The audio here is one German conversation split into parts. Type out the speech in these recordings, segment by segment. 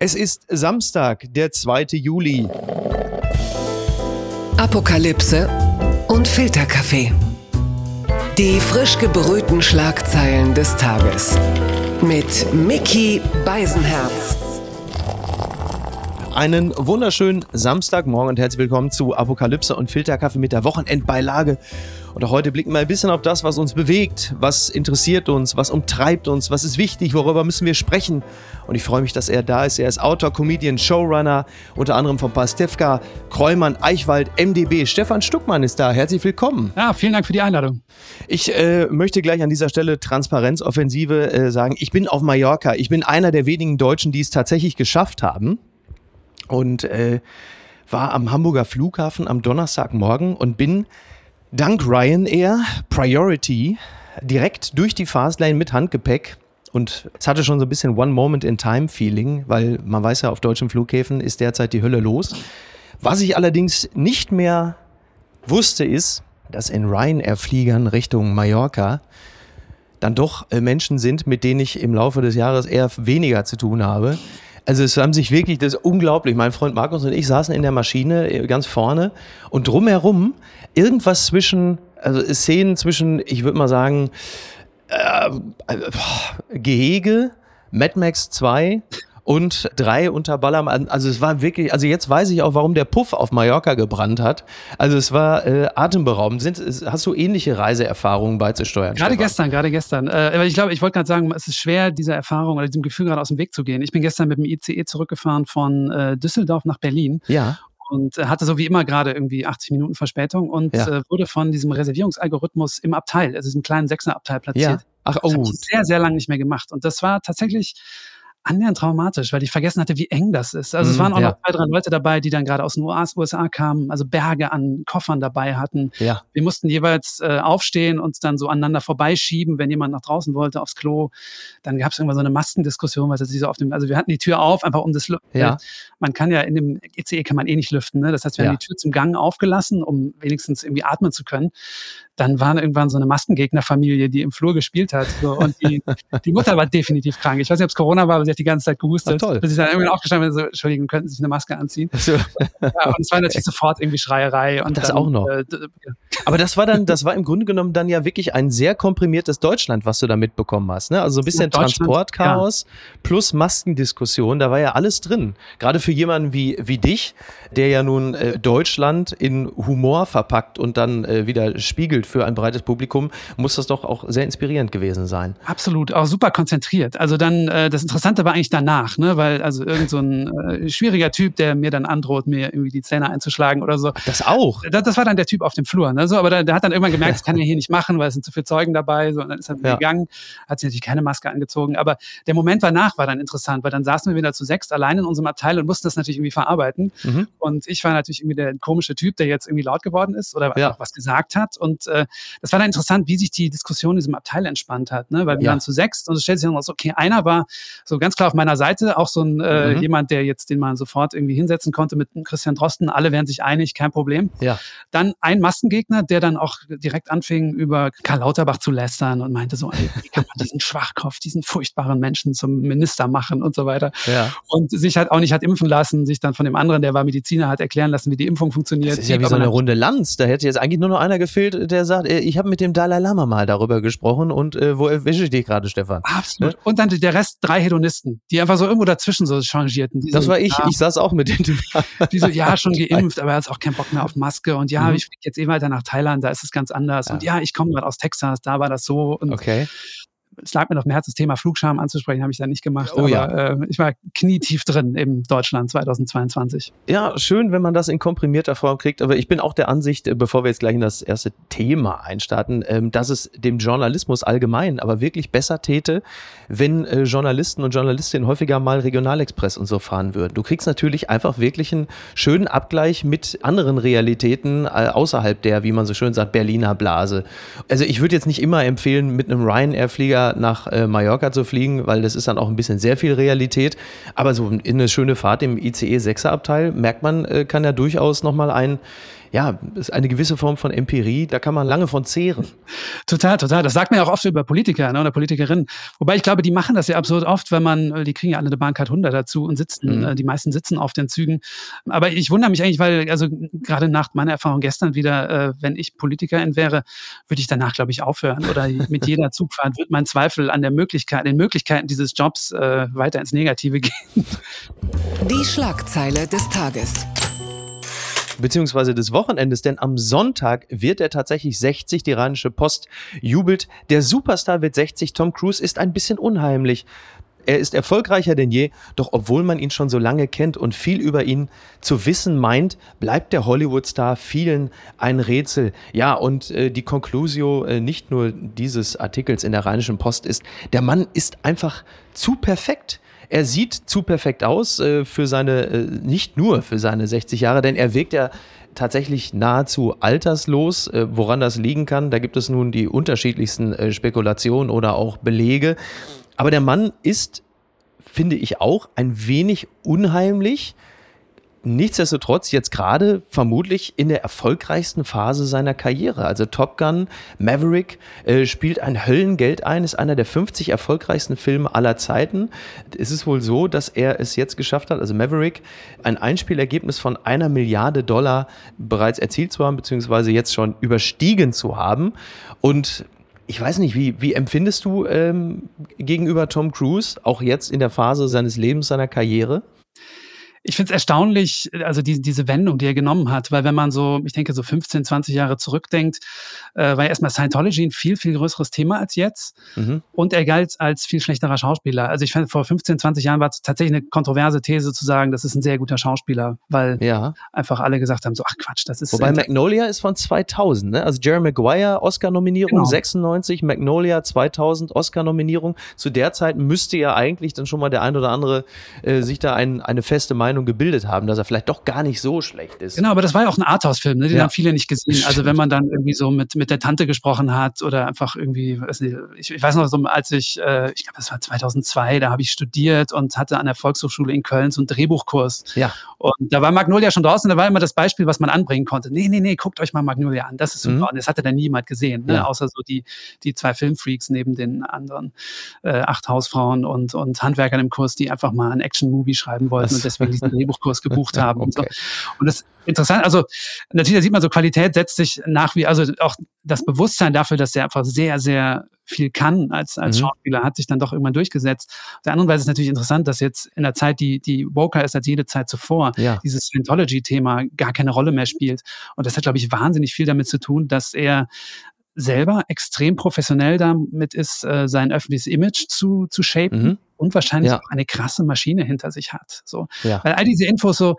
Es ist Samstag, der 2. Juli. Apokalypse und Filterkaffee. Die frisch gebrühten Schlagzeilen des Tages. Mit Mickey Beisenherz. Einen wunderschönen Samstagmorgen und herzlich willkommen zu Apokalypse und Filterkaffee mit der Wochenendbeilage. Und auch heute blicken wir ein bisschen auf das, was uns bewegt, was interessiert uns, was umtreibt uns, was ist wichtig, worüber müssen wir sprechen. Und ich freue mich, dass er da ist. Er ist Autor, Comedian, Showrunner, unter anderem von Pastewka, Kräumann, Eichwald, MDB. Stefan Stuckmann ist da. Herzlich willkommen. Ja, vielen Dank für die Einladung. Ich äh, möchte gleich an dieser Stelle Transparenzoffensive äh, sagen. Ich bin auf Mallorca. Ich bin einer der wenigen Deutschen, die es tatsächlich geschafft haben. Und äh, war am Hamburger Flughafen am Donnerstagmorgen und bin dank Ryanair Priority direkt durch die Fastlane mit Handgepäck. Und es hatte schon so ein bisschen One-Moment-in-Time-Feeling, weil man weiß ja, auf deutschen Flughäfen ist derzeit die Hölle los. Was ich allerdings nicht mehr wusste, ist, dass in Ryanair-Fliegern Richtung Mallorca dann doch äh, Menschen sind, mit denen ich im Laufe des Jahres eher weniger zu tun habe. Also es haben sich wirklich, das ist unglaublich. Mein Freund Markus und ich saßen in der Maschine äh, ganz vorne und drumherum irgendwas zwischen, also Szenen zwischen, ich würde mal sagen, äh, äh, Gehege, Mad Max 2 und drei unter Ballermann. Also es war wirklich, also jetzt weiß ich auch, warum der Puff auf Mallorca gebrannt hat. Also es war äh, atemberaubend. Sind, hast du ähnliche Reiseerfahrungen beizusteuern? Gerade Stefan? gestern, gerade gestern. Äh, ich glaube, ich wollte gerade sagen, es ist schwer, dieser Erfahrung oder diesem Gefühl gerade aus dem Weg zu gehen. Ich bin gestern mit dem ICE zurückgefahren von äh, Düsseldorf nach Berlin. Ja und äh, hatte so wie immer gerade irgendwie 80 Minuten Verspätung und ja. äh, wurde von diesem Reservierungsalgorithmus im Abteil, also diesem kleinen Sechserabteil platziert. Ja. Ach, oh. Das habe ich sehr, sehr lange nicht mehr gemacht. Und das war tatsächlich annähernd traumatisch, weil ich vergessen hatte, wie eng das ist. Also es mhm, waren auch ja. noch zwei, drei Leute dabei, die dann gerade aus den USA kamen, also Berge an Koffern dabei hatten. Ja. Wir mussten jeweils äh, aufstehen und dann so aneinander vorbeischieben, wenn jemand nach draußen wollte, aufs Klo. Dann gab es irgendwann so eine Maskendiskussion, weil es so auf dem, also wir hatten die Tür auf, einfach um das, ja. man kann ja in dem ECE kann man eh nicht lüften, ne? das heißt, wir haben die Tür zum Gang aufgelassen, um wenigstens irgendwie atmen zu können dann war irgendwann so eine Maskengegnerfamilie, die im Flur gespielt hat. So, und die, die Mutter war definitiv krank. Ich weiß nicht, ob es Corona war, aber sie hat die ganze Zeit gehustet. Ach, toll. Bis ich dann irgendwann aufgestanden bin, so, Entschuldigung, könnten Sie sich eine Maske anziehen? So. Ja, und es war natürlich sofort irgendwie Schreierei. Und das dann, auch noch. Äh, aber das war dann, das war im Grunde genommen dann ja wirklich ein sehr komprimiertes Deutschland, was du da mitbekommen hast. Ne? Also so ein bisschen Transportchaos ja. plus Maskendiskussion, da war ja alles drin. Gerade für jemanden wie, wie dich, der ja nun äh, Deutschland in Humor verpackt und dann äh, wieder spiegelt für ein breites Publikum, muss das doch auch sehr inspirierend gewesen sein. Absolut, auch super konzentriert. Also dann, äh, das Interessante war eigentlich danach, ne? weil also irgend so ein äh, schwieriger Typ, der mir dann androht, mir irgendwie die Zähne einzuschlagen oder so. Das auch? Das, das war dann der Typ auf dem Flur. Ne? So, aber der, der hat dann irgendwann gemerkt, das kann er hier nicht machen, weil es sind zu viele Zeugen dabei. So, und dann ist er ja. gegangen, hat sich natürlich keine Maske angezogen. Aber der Moment danach war dann interessant, weil dann saßen wir wieder zu sechs allein in unserem Abteil und mussten das natürlich irgendwie verarbeiten. Mhm. Und ich war natürlich irgendwie der komische Typ, der jetzt irgendwie laut geworden ist oder ja. was gesagt hat. Und äh, das war dann interessant, wie sich die Diskussion in diesem Abteil entspannt hat, ne? weil wir ja. waren zu sechs und es stellt sich dann raus, okay, einer war so ganz klar auf meiner Seite, auch so ein äh, mhm. jemand, der jetzt den man sofort irgendwie hinsetzen konnte mit Christian Drosten, alle wären sich einig, kein Problem. Ja. Dann ein Massengegner, der dann auch direkt anfing, über Karl Lauterbach zu lästern und meinte so, ey, wie kann man diesen Schwachkopf, diesen furchtbaren Menschen zum Minister machen und so weiter. Ja. Und sich halt auch nicht hat impfen lassen, sich dann von dem anderen, der war Mediziner, hat erklären lassen, wie die Impfung funktioniert. Das ist ja wie so eine Runde Lanz. Da hätte jetzt eigentlich nur noch einer gefehlt, der sagt, äh, ich habe mit dem Dalai Lama mal darüber gesprochen und äh, wo erwische ich dich gerade, Stefan? Absolut. Ne? Und dann der Rest, drei Hedonisten, die einfach so irgendwo dazwischen so changierten. das so, war ich. Ja, ich saß auch mit denen. Die so, ja, schon geimpft, aber er hat auch keinen Bock mehr auf Maske. Und ja, mhm. ich fliege jetzt eh weiter nach Thailand, da ist es ganz anders. Ja. Und ja, ich komme gerade aus Texas, da war das so. Und okay es lag mir auf dem Herzen, das Thema Flugscham anzusprechen, habe ich dann nicht gemacht. Oh, aber ja. äh, ich war knietief drin im Deutschland 2022. Ja, schön, wenn man das in komprimierter Form kriegt. Aber ich bin auch der Ansicht, äh, bevor wir jetzt gleich in das erste Thema einstarten, ähm, dass es dem Journalismus allgemein aber wirklich besser täte, wenn äh, Journalisten und Journalistinnen häufiger mal Regionalexpress und so fahren würden. Du kriegst natürlich einfach wirklich einen schönen Abgleich mit anderen Realitäten äh, außerhalb der, wie man so schön sagt, Berliner Blase. Also ich würde jetzt nicht immer empfehlen, mit einem Ryanair-Flieger nach äh, Mallorca zu fliegen, weil das ist dann auch ein bisschen sehr viel Realität. Aber so in eine schöne Fahrt im ICE 6er Abteil merkt man, äh, kann ja durchaus nochmal ein ja, ist eine gewisse Form von Empirie, da kann man lange von zehren. Total, total. Das sagt man ja auch oft über Politiker ne, oder Politikerinnen. Wobei ich glaube, die machen das ja absurd oft, wenn man, äh, die kriegen ja alle eine Bahncard 100 dazu und sitzen, mhm. äh, die meisten sitzen auf den Zügen. Aber ich wundere mich eigentlich, weil, also gerade nach meiner Erfahrung gestern wieder, äh, wenn ich Politikerin wäre, würde ich danach, glaube ich, aufhören. Oder mit jeder Zugfahrt wird mein Zweifel an der Möglichkeit, den Möglichkeiten dieses Jobs äh, weiter ins Negative gehen. Die Schlagzeile des Tages beziehungsweise des Wochenendes, denn am Sonntag wird er tatsächlich 60. Die Rheinische Post jubelt. Der Superstar wird 60. Tom Cruise ist ein bisschen unheimlich. Er ist erfolgreicher denn je, doch obwohl man ihn schon so lange kennt und viel über ihn zu wissen meint, bleibt der Hollywood-Star vielen ein Rätsel. Ja, und äh, die Conclusio äh, nicht nur dieses Artikels in der Rheinischen Post ist, der Mann ist einfach zu perfekt. Er sieht zu perfekt aus äh, für seine, äh, nicht nur für seine 60 Jahre, denn er wirkt ja tatsächlich nahezu alterslos. Äh, woran das liegen kann, da gibt es nun die unterschiedlichsten äh, Spekulationen oder auch Belege. Aber der Mann ist, finde ich auch, ein wenig unheimlich. Nichtsdestotrotz jetzt gerade vermutlich in der erfolgreichsten Phase seiner Karriere. Also Top Gun, Maverick äh, spielt ein Höllengeld ein, ist einer der 50 erfolgreichsten Filme aller Zeiten. Es ist wohl so, dass er es jetzt geschafft hat, also Maverick, ein Einspielergebnis von einer Milliarde Dollar bereits erzielt zu haben, beziehungsweise jetzt schon überstiegen zu haben. Und ich weiß nicht, wie, wie empfindest du ähm, gegenüber Tom Cruise, auch jetzt in der Phase seines Lebens, seiner Karriere? Ich finde es erstaunlich, also die, diese Wendung, die er genommen hat, weil wenn man so, ich denke, so 15, 20 Jahre zurückdenkt, äh, war erstmal Scientology ein viel, viel größeres Thema als jetzt. Mhm. Und er galt als viel schlechterer Schauspieler. Also ich fand, vor 15, 20 Jahren war es tatsächlich eine kontroverse These zu sagen, das ist ein sehr guter Schauspieler, weil ja. einfach alle gesagt haben, so, ach Quatsch, das ist. Wobei Magnolia ist von 2000, ne? Also Jerry Maguire, Oscar-Nominierung, genau. 96, Magnolia 2000, Oscar-Nominierung. Zu der Zeit müsste ja eigentlich dann schon mal der ein oder andere äh, sich da ein, eine feste Meinung Meinung gebildet haben, dass er vielleicht doch gar nicht so schlecht ist. Genau, aber das war ja auch ein Arthouse-Film, ne? den ja. haben viele nicht gesehen. Also wenn man dann irgendwie so mit, mit der Tante gesprochen hat oder einfach irgendwie, weiß nicht, ich, ich weiß noch, so, als ich, äh, ich glaube, das war 2002, da habe ich studiert und hatte an der Volkshochschule in Köln so einen Drehbuchkurs. Ja. Und da war Magnolia schon draußen, da war immer das Beispiel, was man anbringen konnte. Nee, nee, nee, guckt euch mal Magnolia an, das ist super. Mhm. Und das hatte dann niemand gesehen, ne? Ja. außer so die, die zwei Filmfreaks neben den anderen äh, acht Hausfrauen und, und Handwerkern im Kurs, die einfach mal einen Action-Movie schreiben wollten und deswegen diesen Drehbuchkurs gebucht haben. okay. und, so. und das ist interessant, also natürlich sieht man so, Qualität setzt sich nach wie, also auch das Bewusstsein dafür, dass er einfach sehr, sehr viel kann als, als mhm. Schauspieler, hat sich dann doch irgendwann durchgesetzt. Auf der anderen Weise ist es natürlich interessant, dass jetzt in der Zeit, die, die woker ist als jede Zeit zuvor, ja. dieses Scientology-Thema gar keine Rolle mehr spielt. Und das hat, glaube ich, wahnsinnig viel damit zu tun, dass er selber extrem professionell damit ist, äh, sein öffentliches Image zu, zu shapen mhm. Und wahrscheinlich ja. auch eine krasse Maschine hinter sich hat. So. Ja. Weil all diese Infos so,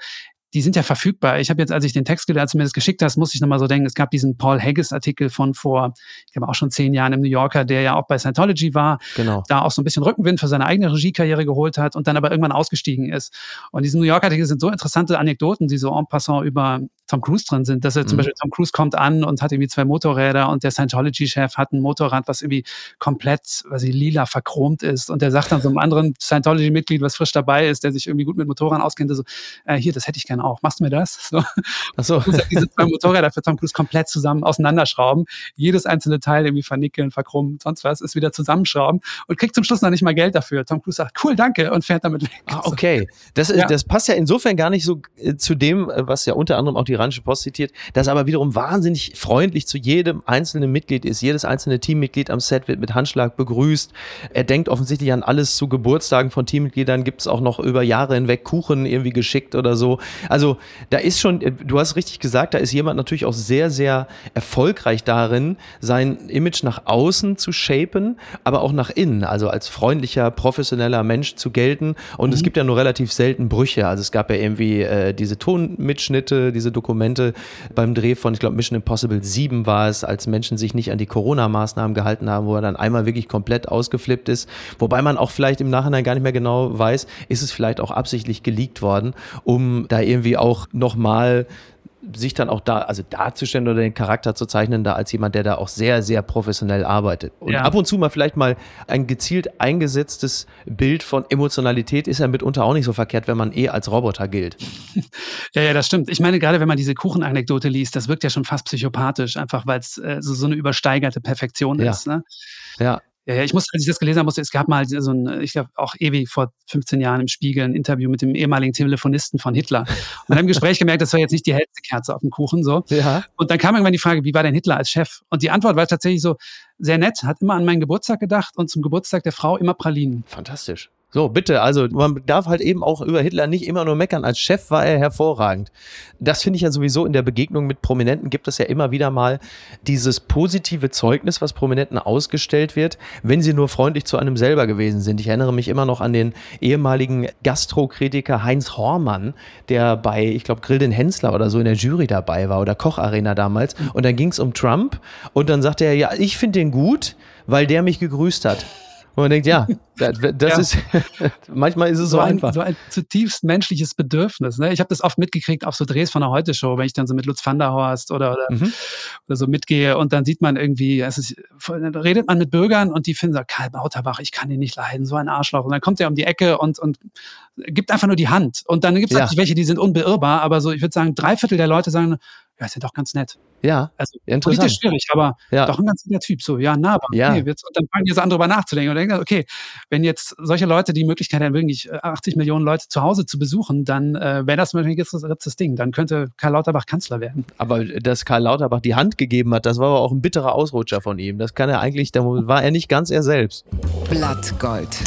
die sind ja verfügbar. Ich habe jetzt, als ich den Text als du mir das geschickt hast, musste ich nochmal so denken, es gab diesen Paul Haggis-Artikel von vor, ich glaube auch schon zehn Jahren im New Yorker, der ja auch bei Scientology war, genau. da auch so ein bisschen Rückenwind für seine eigene Regiekarriere geholt hat und dann aber irgendwann ausgestiegen ist. Und diese New Yorker-Artikel sind so interessante Anekdoten, die so en passant über Tom Cruise drin sind, dass er zum mhm. Beispiel Tom Cruise kommt an und hat irgendwie zwei Motorräder und der Scientology-Chef hat ein Motorrad, was irgendwie komplett, was ich lila verchromt ist und der sagt dann so einem anderen Scientology-Mitglied, was frisch dabei ist, der sich irgendwie gut mit Motorrädern auskennt, so, äh, hier, das hätte ich gerne auch, machst du mir das? So. Ach so. diese zwei Motorräder für Tom Cruise komplett zusammen auseinanderschrauben, jedes einzelne Teil irgendwie vernickeln, verchrommen, sonst was, ist wieder zusammenschrauben und kriegt zum Schluss noch nicht mal Geld dafür. Tom Cruise sagt, cool, danke und fährt damit weg. Ah, okay. Das, ja. das passt ja insofern gar nicht so äh, zu dem, äh, was ja unter anderem auch die Iranische Post zitiert, das aber wiederum wahnsinnig freundlich zu jedem einzelnen Mitglied ist. Jedes einzelne Teammitglied am Set wird mit Handschlag begrüßt. Er denkt offensichtlich an alles zu Geburtstagen von Teammitgliedern. Gibt es auch noch über Jahre hinweg Kuchen irgendwie geschickt oder so. Also da ist schon, du hast richtig gesagt, da ist jemand natürlich auch sehr, sehr erfolgreich darin, sein Image nach außen zu shapen, aber auch nach innen, also als freundlicher, professioneller Mensch zu gelten. Und mhm. es gibt ja nur relativ selten Brüche. Also es gab ja irgendwie äh, diese Tonmitschnitte, diese Dokumente, beim Dreh von, ich glaube, Mission Impossible 7 war es, als Menschen sich nicht an die Corona-Maßnahmen gehalten haben, wo er dann einmal wirklich komplett ausgeflippt ist. Wobei man auch vielleicht im Nachhinein gar nicht mehr genau weiß, ist es vielleicht auch absichtlich geleakt worden, um da irgendwie auch nochmal sich dann auch da, also darzustellen oder den Charakter zu zeichnen, da als jemand, der da auch sehr, sehr professionell arbeitet. Und ja. ab und zu mal vielleicht mal ein gezielt eingesetztes Bild von Emotionalität ist ja mitunter auch nicht so verkehrt, wenn man eh als Roboter gilt. Ja, ja, das stimmt. Ich meine, gerade wenn man diese Kuchenanekdote liest, das wirkt ja schon fast psychopathisch, einfach weil es äh, so, so eine übersteigerte Perfektion ja. ist. Ne? Ja. Ja, ja, ich muss, als ich das gelesen habe, musste, es gab mal so ein, ich glaube auch ewig vor 15 Jahren im Spiegel ein Interview mit dem ehemaligen Telefonisten von Hitler. Und dann im Gespräch gemerkt, das war jetzt nicht die hellste Kerze auf dem Kuchen, so. Ja. Und dann kam irgendwann die Frage, wie war denn Hitler als Chef? Und die Antwort war tatsächlich so, sehr nett, hat immer an meinen Geburtstag gedacht und zum Geburtstag der Frau immer Pralinen. Fantastisch. So, bitte, also man darf halt eben auch über Hitler nicht immer nur meckern. Als Chef war er hervorragend. Das finde ich ja sowieso in der Begegnung mit Prominenten gibt es ja immer wieder mal dieses positive Zeugnis, was Prominenten ausgestellt wird, wenn sie nur freundlich zu einem selber gewesen sind. Ich erinnere mich immer noch an den ehemaligen Gastrokritiker Heinz Hormann, der bei, ich glaube, Grill den Hensler oder so in der Jury dabei war oder Kocharena damals. Und dann ging es um Trump und dann sagte er, ja, ich finde den gut, weil der mich gegrüßt hat. Und man denkt, ja, das, das ja. ist, manchmal ist es so, so ein, einfach. So ein zutiefst menschliches Bedürfnis. Ne? Ich habe das oft mitgekriegt auf so Drehs von der Heute-Show, wenn ich dann so mit Lutz van der Horst oder, oder, mhm. oder so mitgehe und dann sieht man irgendwie, es ist, dann redet man mit Bürgern und die finden so, Karl Lauterbach, ich kann ihn nicht leiden, so ein Arschloch. Und dann kommt er um die Ecke und, und gibt einfach nur die Hand. Und dann gibt es ja. natürlich welche, die sind unbeirrbar, aber so, ich würde sagen, drei Viertel der Leute sagen, ja, ist ja doch ganz nett. Ja, also interessant. politisch schwierig, aber ja. doch ein ganz netter Typ. So, ja, nahbar. Ja. Okay, und dann fangen die so an, drüber nachzudenken und denken, okay, wenn jetzt solche Leute die Möglichkeit haben, wirklich 80 äh, Millionen Leute zu Hause zu besuchen, dann äh, wäre das natürlich jetzt das Ding. Dann könnte Karl Lauterbach Kanzler werden. Aber dass Karl Lauterbach die Hand gegeben hat, das war aber auch ein bitterer Ausrutscher von ihm. Das kann er eigentlich, da war er nicht ganz er selbst. Blattgold.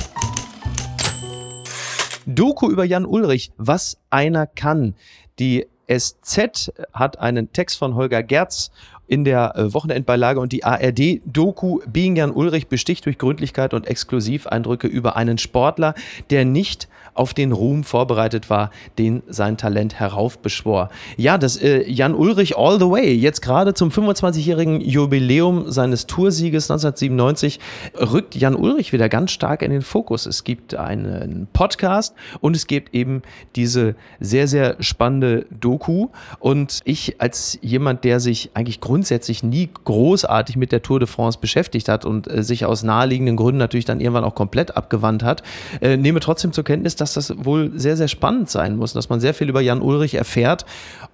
Doku über Jan Ulrich, was einer kann. Die SZ hat einen Text von Holger Gerz in der äh, Wochenendbeilage und die ARD-Doku Being Jan Ulrich besticht durch Gründlichkeit und Exklusiveindrücke über einen Sportler, der nicht auf den Ruhm vorbereitet war, den sein Talent heraufbeschwor. Ja, das äh, Jan Ulrich all the way. Jetzt gerade zum 25-jährigen Jubiläum seines Toursieges 1997 rückt Jan Ulrich wieder ganz stark in den Fokus. Es gibt einen Podcast und es gibt eben diese sehr, sehr spannende Doku. Und ich als jemand, der sich eigentlich grundsätzlich nie großartig mit der Tour de France beschäftigt hat und äh, sich aus naheliegenden Gründen natürlich dann irgendwann auch komplett abgewandt hat, äh, nehme trotzdem zur Kenntnis, dass das wohl sehr, sehr spannend sein muss, dass man sehr viel über Jan Ulrich erfährt.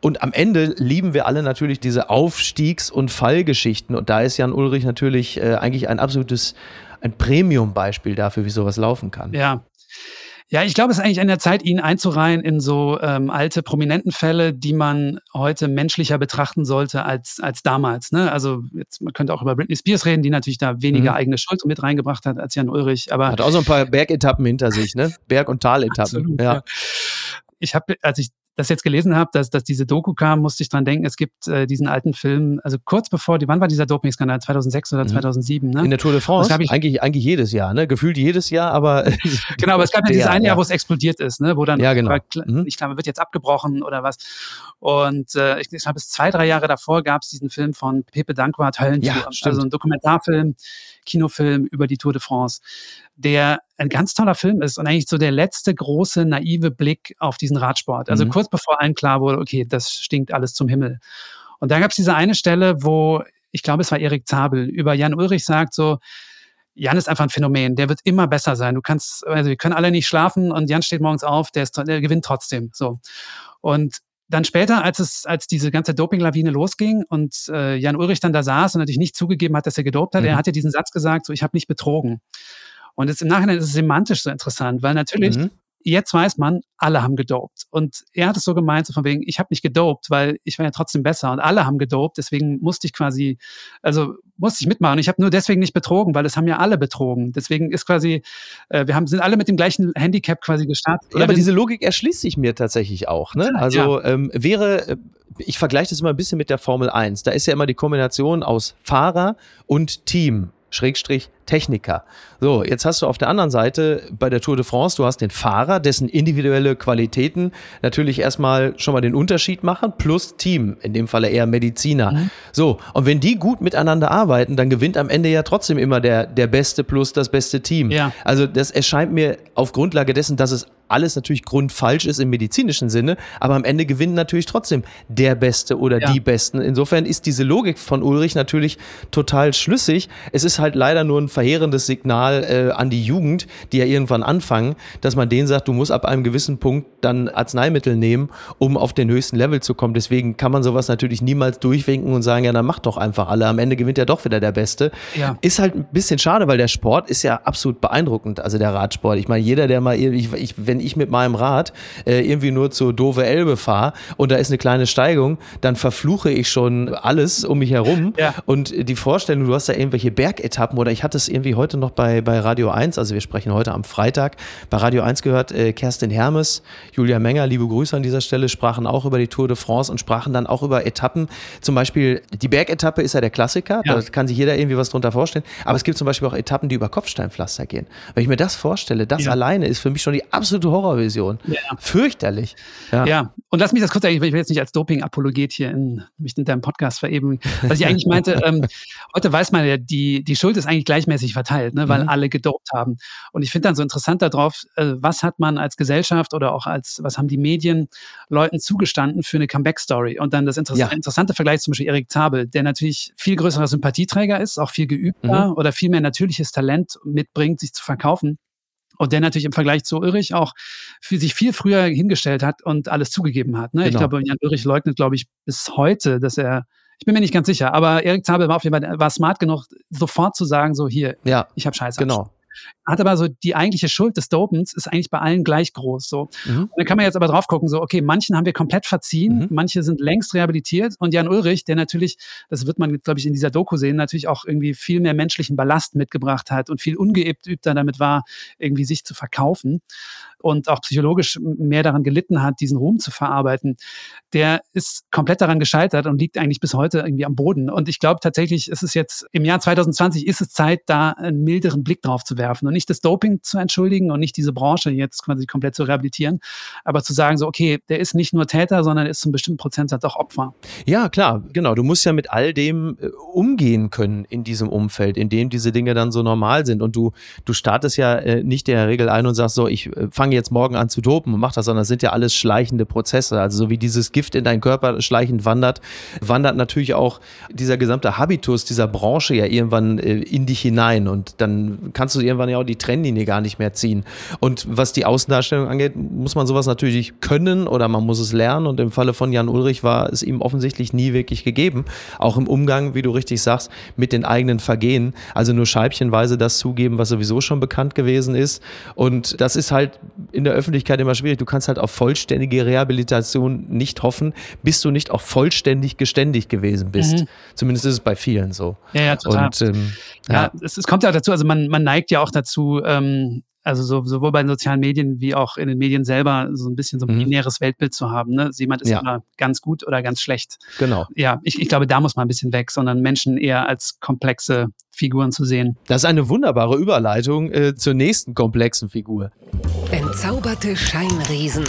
Und am Ende lieben wir alle natürlich diese Aufstiegs- und Fallgeschichten. Und da ist Jan Ulrich natürlich äh, eigentlich ein absolutes, ein Premium-Beispiel dafür, wie sowas laufen kann. Ja, ja, ich glaube, es ist eigentlich an der Zeit, ihn einzureihen in so ähm, alte Prominentenfälle, die man heute menschlicher betrachten sollte als, als damals. Ne? Also jetzt, man könnte auch über Britney Spears reden, die natürlich da weniger mhm. eigene Schuld mit reingebracht hat als Jan Ulrich. Aber hat auch so ein paar Bergetappen hinter sich, ne? Berg- und Taletappen. Absolut, ja. ja. Ich habe, als ich das jetzt gelesen habe, dass, dass diese Doku kam, musste ich dran denken, es gibt äh, diesen alten Film, also kurz bevor, die, wann war dieser Doping-Skandal? 2006 oder 2007, mhm. ne? In der Tour de France? Ich, eigentlich, eigentlich jedes Jahr, ne? Gefühlt jedes Jahr, aber. genau, aber es gab ja dieses eine Jahr, wo es explodiert ist, ne? Wo dann, ja, genau. mhm. ich glaube, wird jetzt abgebrochen oder was. Und äh, ich, ich glaube, bis zwei, drei Jahre davor gab es diesen Film von Pepe Danquart, Höllentour. Ja, also ein Dokumentarfilm, Kinofilm über die Tour de France, der ein ganz toller Film ist und eigentlich so der letzte große naive Blick auf diesen Radsport. Also mhm. kurz bevor allen klar wurde, okay, das stinkt alles zum Himmel. Und da gab es diese eine Stelle, wo ich glaube, es war Erik Zabel, über Jan Ulrich sagt so, Jan ist einfach ein Phänomen, der wird immer besser sein. Du kannst, also wir können alle nicht schlafen und Jan steht morgens auf, der, ist, der gewinnt trotzdem. So. Und dann später, als es, als diese ganze Dopinglawine losging und äh, Jan Ulrich dann da saß und natürlich nicht zugegeben hat, dass er gedopt hat, mhm. er hat ja diesen Satz gesagt, so ich habe nicht betrogen. Und jetzt im Nachhinein ist es semantisch so interessant, weil natürlich mhm jetzt weiß man, alle haben gedopt. Und er hat es so gemeint, so von wegen, ich habe nicht gedopt, weil ich war ja trotzdem besser und alle haben gedopt, deswegen musste ich quasi, also musste ich mitmachen. Ich habe nur deswegen nicht betrogen, weil es haben ja alle betrogen. Deswegen ist quasi, äh, wir haben, sind alle mit dem gleichen Handicap quasi gestartet. Ja, aber diese Logik erschließt sich mir tatsächlich auch. Ne? Also ja. ähm, wäre, äh, ich vergleiche das immer ein bisschen mit der Formel 1. Da ist ja immer die Kombination aus Fahrer und Team. Schrägstrich Techniker. So, jetzt hast du auf der anderen Seite bei der Tour de France, du hast den Fahrer, dessen individuelle Qualitäten natürlich erstmal schon mal den Unterschied machen, plus Team, in dem Falle eher Mediziner. Mhm. So, und wenn die gut miteinander arbeiten, dann gewinnt am Ende ja trotzdem immer der, der Beste plus das beste Team. Ja. Also das erscheint mir auf Grundlage dessen, dass es alles natürlich grundfalsch ist im medizinischen Sinne, aber am Ende gewinnt natürlich trotzdem der Beste oder ja. die Besten. Insofern ist diese Logik von Ulrich natürlich total schlüssig. Es ist halt leider nur ein verheerendes Signal äh, an die Jugend, die ja irgendwann anfangen, dass man denen sagt, du musst ab einem gewissen Punkt dann Arzneimittel nehmen, um auf den höchsten Level zu kommen. Deswegen kann man sowas natürlich niemals durchwinken und sagen, ja, dann mach doch einfach alle. Am Ende gewinnt ja doch wieder der Beste. Ja. Ist halt ein bisschen schade, weil der Sport ist ja absolut beeindruckend, also der Radsport. Ich meine, jeder, der mal, ich, ich, wenn wenn ich mit meinem Rad äh, irgendwie nur zur Dove Elbe fahre und da ist eine kleine Steigung, dann verfluche ich schon alles um mich herum. Ja. Und die Vorstellung, du hast da irgendwelche Bergetappen oder ich hatte es irgendwie heute noch bei, bei Radio 1, also wir sprechen heute am Freitag, bei Radio 1 gehört, äh, Kerstin Hermes, Julia Menger, liebe Grüße an dieser Stelle, sprachen auch über die Tour de France und sprachen dann auch über Etappen. Zum Beispiel, die Bergetappe ist ja der Klassiker, ja. da kann sich jeder irgendwie was drunter vorstellen. Aber es gibt zum Beispiel auch Etappen, die über Kopfsteinpflaster gehen. Wenn ich mir das vorstelle, das ja. alleine ist für mich schon die absolute Horrorvision. Ja. Fürchterlich. Ja. und lass mich das kurz ich will jetzt nicht als Doping-Apologet hier in, mich in deinem Podcast vereben. Was ich eigentlich meinte, ähm, heute weiß man ja, die, die Schuld ist eigentlich gleichmäßig verteilt, ne, weil mhm. alle gedopt haben. Und ich finde dann so interessant darauf, äh, was hat man als Gesellschaft oder auch als, was haben die Medien Leuten zugestanden für eine Comeback-Story? Und dann das Inter ja. interessante Vergleich zum Beispiel Erik Zabel, der natürlich viel größerer Sympathieträger ist, auch viel geübter mhm. oder viel mehr natürliches Talent mitbringt, sich zu verkaufen. Und der natürlich im Vergleich zu Ulrich auch für sich viel früher hingestellt hat und alles zugegeben hat. Ne? Genau. Ich glaube, Jan Ulrich leugnet, glaube ich, bis heute, dass er, ich bin mir nicht ganz sicher, aber Erik Zabel war auf jeden Fall war smart genug, sofort zu sagen, so hier, ja, ich habe Scheiße. Genau hat aber so die eigentliche Schuld des Dopens ist eigentlich bei allen gleich groß. So. Mhm. Und dann kann man jetzt aber drauf gucken, so, okay, manchen haben wir komplett verziehen, mhm. manche sind längst rehabilitiert und Jan Ulrich, der natürlich, das wird man, glaube ich, in dieser Doku sehen, natürlich auch irgendwie viel mehr menschlichen Ballast mitgebracht hat und viel ungeübter damit war, irgendwie sich zu verkaufen und auch psychologisch mehr daran gelitten hat, diesen Ruhm zu verarbeiten, der ist komplett daran gescheitert und liegt eigentlich bis heute irgendwie am Boden. Und ich glaube tatsächlich, ist es jetzt im Jahr 2020 ist es Zeit, da einen milderen Blick drauf zu werfen und nicht das Doping zu entschuldigen und nicht diese Branche jetzt quasi komplett zu rehabilitieren, aber zu sagen so, okay, der ist nicht nur Täter, sondern ist zum bestimmten Prozentsatz auch Opfer. Ja, klar, genau. Du musst ja mit all dem äh, umgehen können in diesem Umfeld, in dem diese Dinge dann so normal sind. Und du, du startest ja äh, nicht der Regel ein und sagst so, ich äh, fange jetzt morgen an zu dopen und mach das, sondern das sind ja alles schleichende Prozesse. Also so wie dieses Gift in deinen Körper schleichend wandert, wandert natürlich auch dieser gesamte Habitus dieser Branche ja irgendwann in dich hinein und dann kannst du irgendwann ja auch die Trennlinie gar nicht mehr ziehen. Und was die Außendarstellung angeht, muss man sowas natürlich können oder man muss es lernen. Und im Falle von Jan Ulrich war es ihm offensichtlich nie wirklich gegeben. Auch im Umgang, wie du richtig sagst, mit den eigenen Vergehen. Also nur scheibchenweise das zugeben, was sowieso schon bekannt gewesen ist. Und das ist halt in der Öffentlichkeit immer schwierig. Du kannst halt auf vollständige Rehabilitation nicht hoffen, bis du nicht auch vollständig geständig gewesen bist. Mhm. Zumindest ist es bei vielen so. Ja, ja, total. Und, ähm, ja, ja es, es, kommt ja auch dazu, also man, man neigt ja auch dazu, ähm, also so, sowohl bei den sozialen Medien wie auch in den Medien selber so ein bisschen so ein mhm. binäres Weltbild zu haben. Ne? Jemand ist ja. immer ganz gut oder ganz schlecht. Genau. Ja, ich, ich glaube, da muss man ein bisschen weg, sondern Menschen eher als komplexe Figuren zu sehen. Das ist eine wunderbare Überleitung äh, zur nächsten komplexen Figur. Entzauberte Scheinriesen.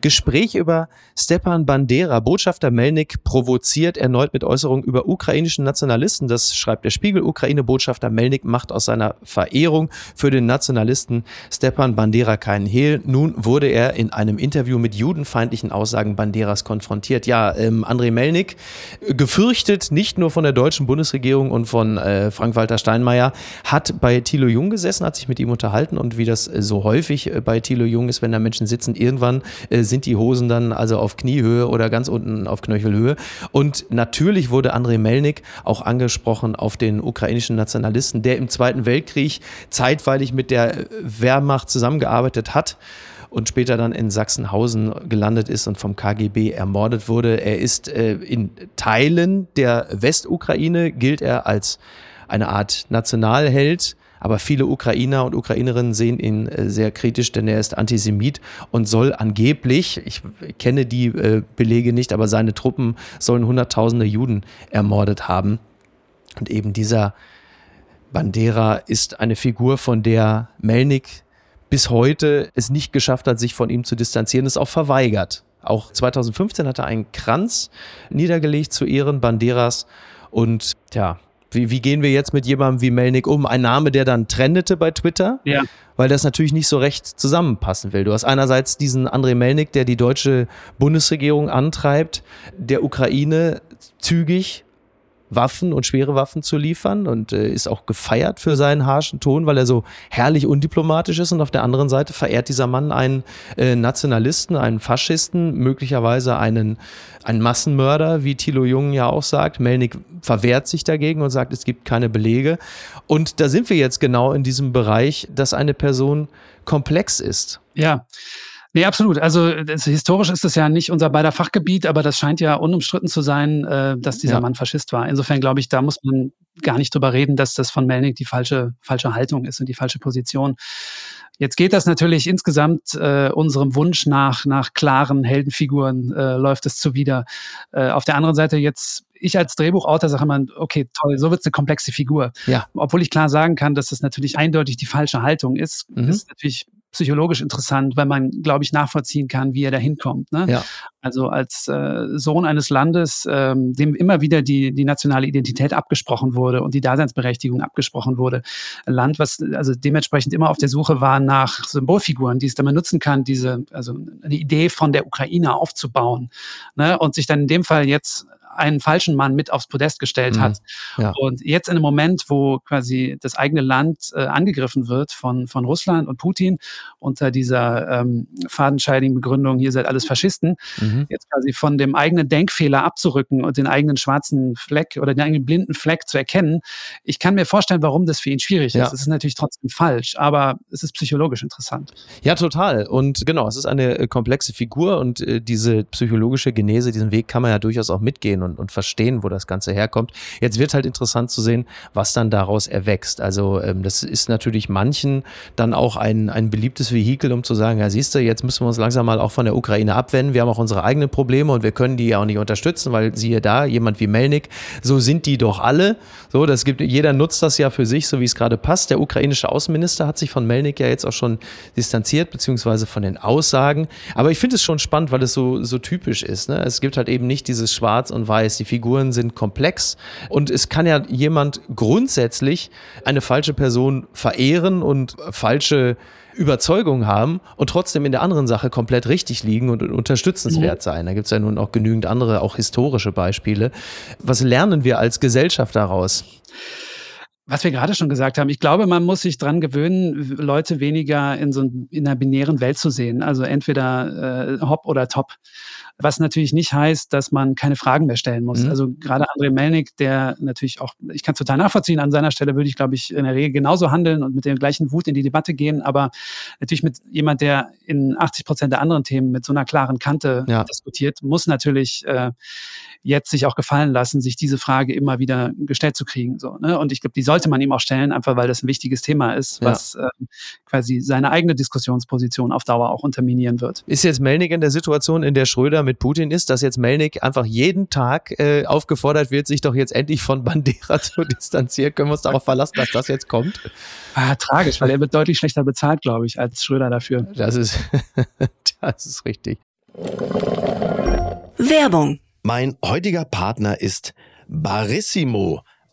Gespräch über Stepan Bandera. Botschafter Melnik provoziert erneut mit Äußerungen über ukrainischen Nationalisten. Das schreibt der Spiegel. Ukraine-Botschafter Melnik macht aus seiner Verehrung für den Nationalisten Stepan Bandera keinen Hehl. Nun wurde er in einem Interview mit judenfeindlichen Aussagen Banderas konfrontiert. Ja, ähm, André Melnik, gefürchtet nicht nur von der deutschen Bundesregierung und von äh, Frank-Walter Steinmeier, hat bei Thilo Jung gesessen, hat sich mit ihm unterhalten und wie das so häufig äh, bei Thilo Jung ist, wenn da Menschen sitzen, irgendwann äh, sind die Hosen dann also auf Kniehöhe oder ganz unten auf Knöchelhöhe. Und natürlich wurde Andrei Melnik auch angesprochen auf den ukrainischen Nationalisten, der im Zweiten Weltkrieg zeitweilig mit der Wehrmacht zusammengearbeitet hat und später dann in Sachsenhausen gelandet ist und vom KGB ermordet wurde. Er ist äh, in Teilen der Westukraine gilt er als eine Art Nationalheld. Aber viele Ukrainer und Ukrainerinnen sehen ihn äh, sehr kritisch, denn er ist Antisemit und soll angeblich, ich kenne die äh, Belege nicht, aber seine Truppen sollen Hunderttausende Juden ermordet haben. Und eben dieser Bandera ist eine Figur, von der Melnik bis heute es nicht geschafft hat, sich von ihm zu distanzieren, es auch verweigert. Auch 2015 hat er einen Kranz niedergelegt zu Ehren Banderas. Und ja, wie, wie gehen wir jetzt mit jemandem wie Melnik um? Ein Name, der dann trendete bei Twitter, ja. weil das natürlich nicht so recht zusammenpassen will. Du hast einerseits diesen Andrei Melnik, der die deutsche Bundesregierung antreibt, der Ukraine zügig Waffen und schwere Waffen zu liefern und äh, ist auch gefeiert für seinen harschen Ton, weil er so herrlich undiplomatisch ist. Und auf der anderen Seite verehrt dieser Mann einen äh, Nationalisten, einen Faschisten, möglicherweise einen, einen Massenmörder, wie Thilo Jung ja auch sagt. Melnik verwehrt sich dagegen und sagt, es gibt keine Belege. Und da sind wir jetzt genau in diesem Bereich, dass eine Person komplex ist. Ja. Nee, absolut. Also das, historisch ist es ja nicht unser beider Fachgebiet, aber das scheint ja unumstritten zu sein, äh, dass dieser ja. Mann Faschist war. Insofern glaube ich, da muss man gar nicht drüber reden, dass das von Melnick die falsche, falsche Haltung ist und die falsche Position. Jetzt geht das natürlich insgesamt äh, unserem Wunsch nach, nach klaren Heldenfiguren, äh, läuft es zuwider. Äh, auf der anderen Seite jetzt ich als Drehbuchautor sage immer, okay, toll, so wird es eine komplexe Figur. Ja. Obwohl ich klar sagen kann, dass das natürlich eindeutig die falsche Haltung ist, mhm. ist natürlich psychologisch interessant, weil man, glaube ich, nachvollziehen kann, wie er da hinkommt. Ne? Ja. Also als äh, Sohn eines Landes, ähm, dem immer wieder die, die nationale Identität abgesprochen wurde und die Daseinsberechtigung abgesprochen wurde. Ein Land, was also dementsprechend immer auf der Suche war nach Symbolfiguren, die es dann nutzen kann, diese, also eine Idee von der Ukraine aufzubauen. Ne? Und sich dann in dem Fall jetzt einen falschen Mann mit aufs Podest gestellt mhm. hat. Ja. Und jetzt in einem Moment, wo quasi das eigene Land äh, angegriffen wird von, von Russland und Putin unter dieser ähm, fadenscheidigen Begründung, hier seid alles Faschisten, mhm. jetzt quasi von dem eigenen Denkfehler abzurücken und den eigenen schwarzen Fleck oder den eigenen blinden Fleck zu erkennen. Ich kann mir vorstellen, warum das für ihn schwierig ja. ist. Es ist natürlich trotzdem falsch, aber es ist psychologisch interessant. Ja, total. Und genau, es ist eine äh, komplexe Figur und äh, diese psychologische Genese, diesen Weg kann man ja durchaus auch mitgehen und, und verstehen, wo das Ganze herkommt. Jetzt wird halt interessant zu sehen, was dann daraus erwächst. Also ähm, das ist natürlich manchen dann auch ein, ein beliebtes Vehikel, um zu sagen, ja siehst du, jetzt müssen wir uns langsam mal auch von der Ukraine abwenden. Wir haben auch unsere eigenen Probleme und wir können die ja auch nicht unterstützen, weil siehe da, jemand wie Melnik, so sind die doch alle. So, das gibt, jeder nutzt das ja für sich, so wie es gerade passt. Der ukrainische Außenminister hat sich von Melnik ja jetzt auch schon distanziert, beziehungsweise von den Aussagen. Aber ich finde es schon spannend, weil es so, so typisch ist. Ne? Es gibt halt eben nicht dieses Schwarz und Weiß. Die Figuren sind komplex und es kann ja jemand grundsätzlich eine falsche Person verehren und falsche Überzeugung haben und trotzdem in der anderen Sache komplett richtig liegen und unterstützenswert mhm. sein. Da gibt es ja nun auch genügend andere, auch historische Beispiele. Was lernen wir als Gesellschaft daraus? Was wir gerade schon gesagt haben, ich glaube, man muss sich dran gewöhnen, Leute weniger in so in einer binären Welt zu sehen. Also entweder äh, Hop oder Top was natürlich nicht heißt, dass man keine Fragen mehr stellen muss. Mhm. Also gerade André Melnik, der natürlich auch, ich kann es total nachvollziehen, an seiner Stelle würde ich, glaube ich, in der Regel genauso handeln und mit der gleichen Wut in die Debatte gehen, aber natürlich mit jemand, der in 80 Prozent der anderen Themen mit so einer klaren Kante ja. diskutiert, muss natürlich äh, jetzt sich auch gefallen lassen, sich diese Frage immer wieder gestellt zu kriegen. So, ne? Und ich glaube, die sollte man ihm auch stellen, einfach weil das ein wichtiges Thema ist, ja. was äh, quasi seine eigene Diskussionsposition auf Dauer auch unterminieren wird. Ist jetzt Melnik in der Situation, in der Schröder mit Putin ist, dass jetzt Melnik einfach jeden Tag äh, aufgefordert wird, sich doch jetzt endlich von Bandera zu distanzieren? Können wir uns darauf verlassen, dass das jetzt kommt? Ah, tragisch, weil er wird deutlich schlechter bezahlt, glaube ich, als Schröder dafür. Das ist, das ist richtig. Werbung mein heutiger Partner ist Barissimo,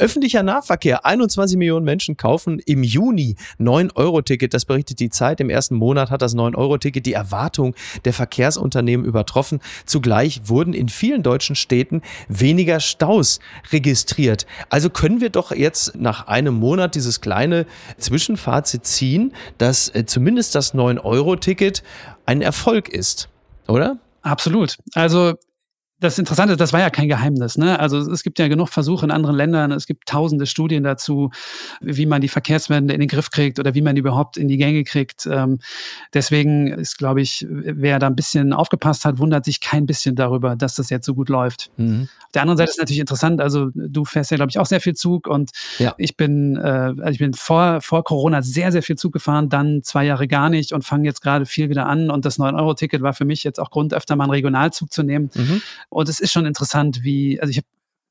Öffentlicher Nahverkehr. 21 Millionen Menschen kaufen im Juni 9-Euro-Ticket. Das berichtet die Zeit. Im ersten Monat hat das 9-Euro-Ticket die Erwartung der Verkehrsunternehmen übertroffen. Zugleich wurden in vielen deutschen Städten weniger Staus registriert. Also können wir doch jetzt nach einem Monat dieses kleine Zwischenfazit ziehen, dass äh, zumindest das 9-Euro-Ticket ein Erfolg ist, oder? Absolut. Also das Interessante das war ja kein Geheimnis. Ne? Also es gibt ja genug Versuche in anderen Ländern. Es gibt tausende Studien dazu, wie man die Verkehrswende in den Griff kriegt oder wie man die überhaupt in die Gänge kriegt. Ähm, deswegen ist, glaube ich, wer da ein bisschen aufgepasst hat, wundert sich kein bisschen darüber, dass das jetzt so gut läuft. Mhm. Auf der anderen Seite ist natürlich interessant. Also du fährst ja, glaube ich, auch sehr viel Zug und ja. ich bin, äh, also ich bin vor, vor Corona sehr, sehr viel Zug gefahren, dann zwei Jahre gar nicht und fange jetzt gerade viel wieder an. Und das 9-Euro-Ticket war für mich jetzt auch Grund, öfter mal einen Regionalzug zu nehmen. Mhm. Und es ist schon interessant, wie, also ich habe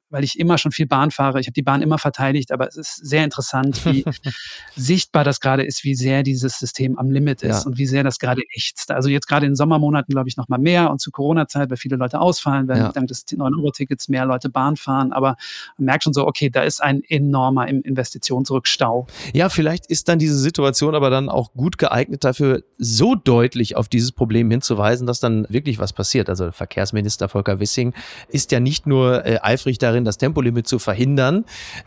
weil ich immer schon viel Bahn fahre. Ich habe die Bahn immer verteidigt, aber es ist sehr interessant, wie sichtbar das gerade ist, wie sehr dieses System am Limit ist ja. und wie sehr das gerade ächzt. Also jetzt gerade in Sommermonaten, glaube ich, noch mal mehr und zu Corona-Zeit, weil viele Leute ausfallen, weil ja. dank des 9-Euro-Tickets mehr Leute Bahn fahren. Aber man merkt schon so, okay, da ist ein enormer Investitionsrückstau. Ja, vielleicht ist dann diese Situation aber dann auch gut geeignet dafür, so deutlich auf dieses Problem hinzuweisen, dass dann wirklich was passiert. Also Verkehrsminister Volker Wissing ist ja nicht nur äh, eifrig darin, darin, das Tempolimit zu verhindern.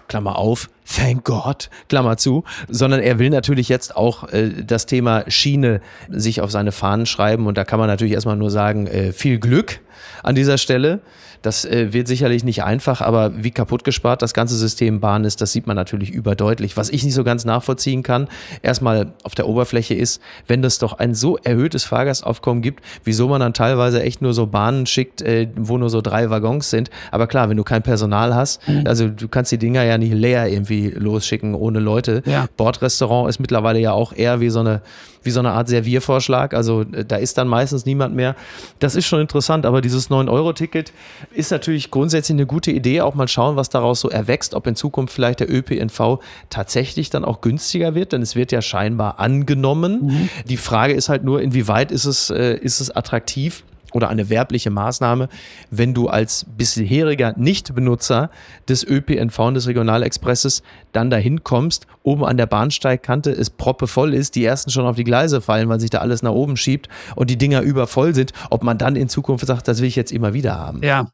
Klammer auf, thank God, Klammer zu, sondern er will natürlich jetzt auch äh, das Thema Schiene sich auf seine Fahnen schreiben und da kann man natürlich erstmal nur sagen, äh, viel Glück an dieser Stelle. Das äh, wird sicherlich nicht einfach, aber wie kaputt gespart das ganze System Bahn ist, das sieht man natürlich überdeutlich. Was ich nicht so ganz nachvollziehen kann, erstmal auf der Oberfläche ist, wenn es doch ein so erhöhtes Fahrgastaufkommen gibt, wieso man dann teilweise echt nur so Bahnen schickt, äh, wo nur so drei Waggons sind. Aber klar, wenn du kein Personal hast, mhm. also du kannst die Dinger ja nicht leer irgendwie losschicken ohne Leute. Ja. Bordrestaurant ist mittlerweile ja auch eher wie so eine wie so eine Art Serviervorschlag. Also äh, da ist dann meistens niemand mehr. Das ist schon interessant, aber dieses 9-Euro-Ticket ist natürlich grundsätzlich eine gute Idee. Auch mal schauen, was daraus so erwächst, ob in Zukunft vielleicht der ÖPNV tatsächlich dann auch günstiger wird, denn es wird ja scheinbar angenommen. Mhm. Die Frage ist halt nur, inwieweit ist es, äh, ist es attraktiv? Oder eine werbliche Maßnahme, wenn du als bisheriger Nichtbenutzer des ÖPNV und des Regionalexpresses dann dahin kommst, oben an der Bahnsteigkante es proppevoll ist, die ersten schon auf die Gleise fallen, weil sich da alles nach oben schiebt und die Dinger übervoll sind, ob man dann in Zukunft sagt, das will ich jetzt immer wieder haben. Ja,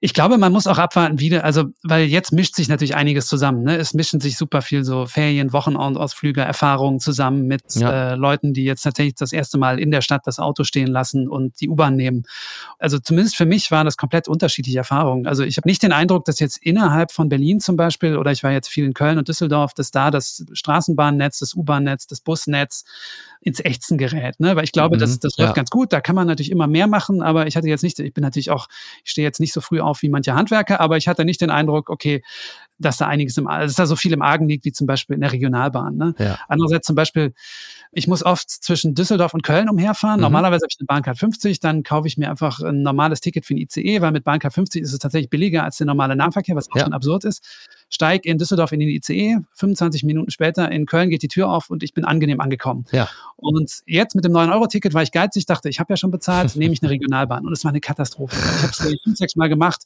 ich glaube, man muss auch abwarten, wie, also, weil jetzt mischt sich natürlich einiges zusammen. Ne? Es mischen sich super viel so Ferien, Wochenausflüge, Erfahrungen zusammen mit ja. äh, Leuten, die jetzt tatsächlich das erste Mal in der Stadt das Auto stehen lassen und die U-Bahn nehmen. Also zumindest für mich waren das komplett unterschiedliche Erfahrungen. Also ich habe nicht den Eindruck, dass jetzt innerhalb von Berlin zum Beispiel, oder ich war jetzt viel in Köln und Düsseldorf, dass da das Straßenbahnnetz, das U-Bahn-Netz, das Busnetz ins Ächzen gerät. Ne? Weil ich glaube, mhm, das, das läuft ja. ganz gut. Da kann man natürlich immer mehr machen, aber ich hatte jetzt nicht, ich bin natürlich auch, ich stehe jetzt nicht so früh auf wie manche Handwerker, aber ich hatte nicht den Eindruck, okay, dass da einiges im, dass da so viel im Argen liegt, wie zum Beispiel in der Regionalbahn. Ne? Ja. Andererseits zum Beispiel, ich muss oft zwischen Düsseldorf und Köln umherfahren. Mhm. Normalerweise habe ich eine Bahncard 50, dann kaufe ich mir einfach ein normales Ticket für ein ICE, weil mit Bahncard 50 ist es tatsächlich billiger als der normale Nahverkehr, was auch ja. schon absurd ist. Steig in Düsseldorf in den ICE, 25 Minuten später in Köln geht die Tür auf und ich bin angenehm angekommen. Ja. Und jetzt mit dem 9-Euro-Ticket war ich geizig, dachte, ich habe ja schon bezahlt, nehme ich eine Regionalbahn. Und es war eine Katastrophe. Ich habe es fünf, sechs Mal gemacht.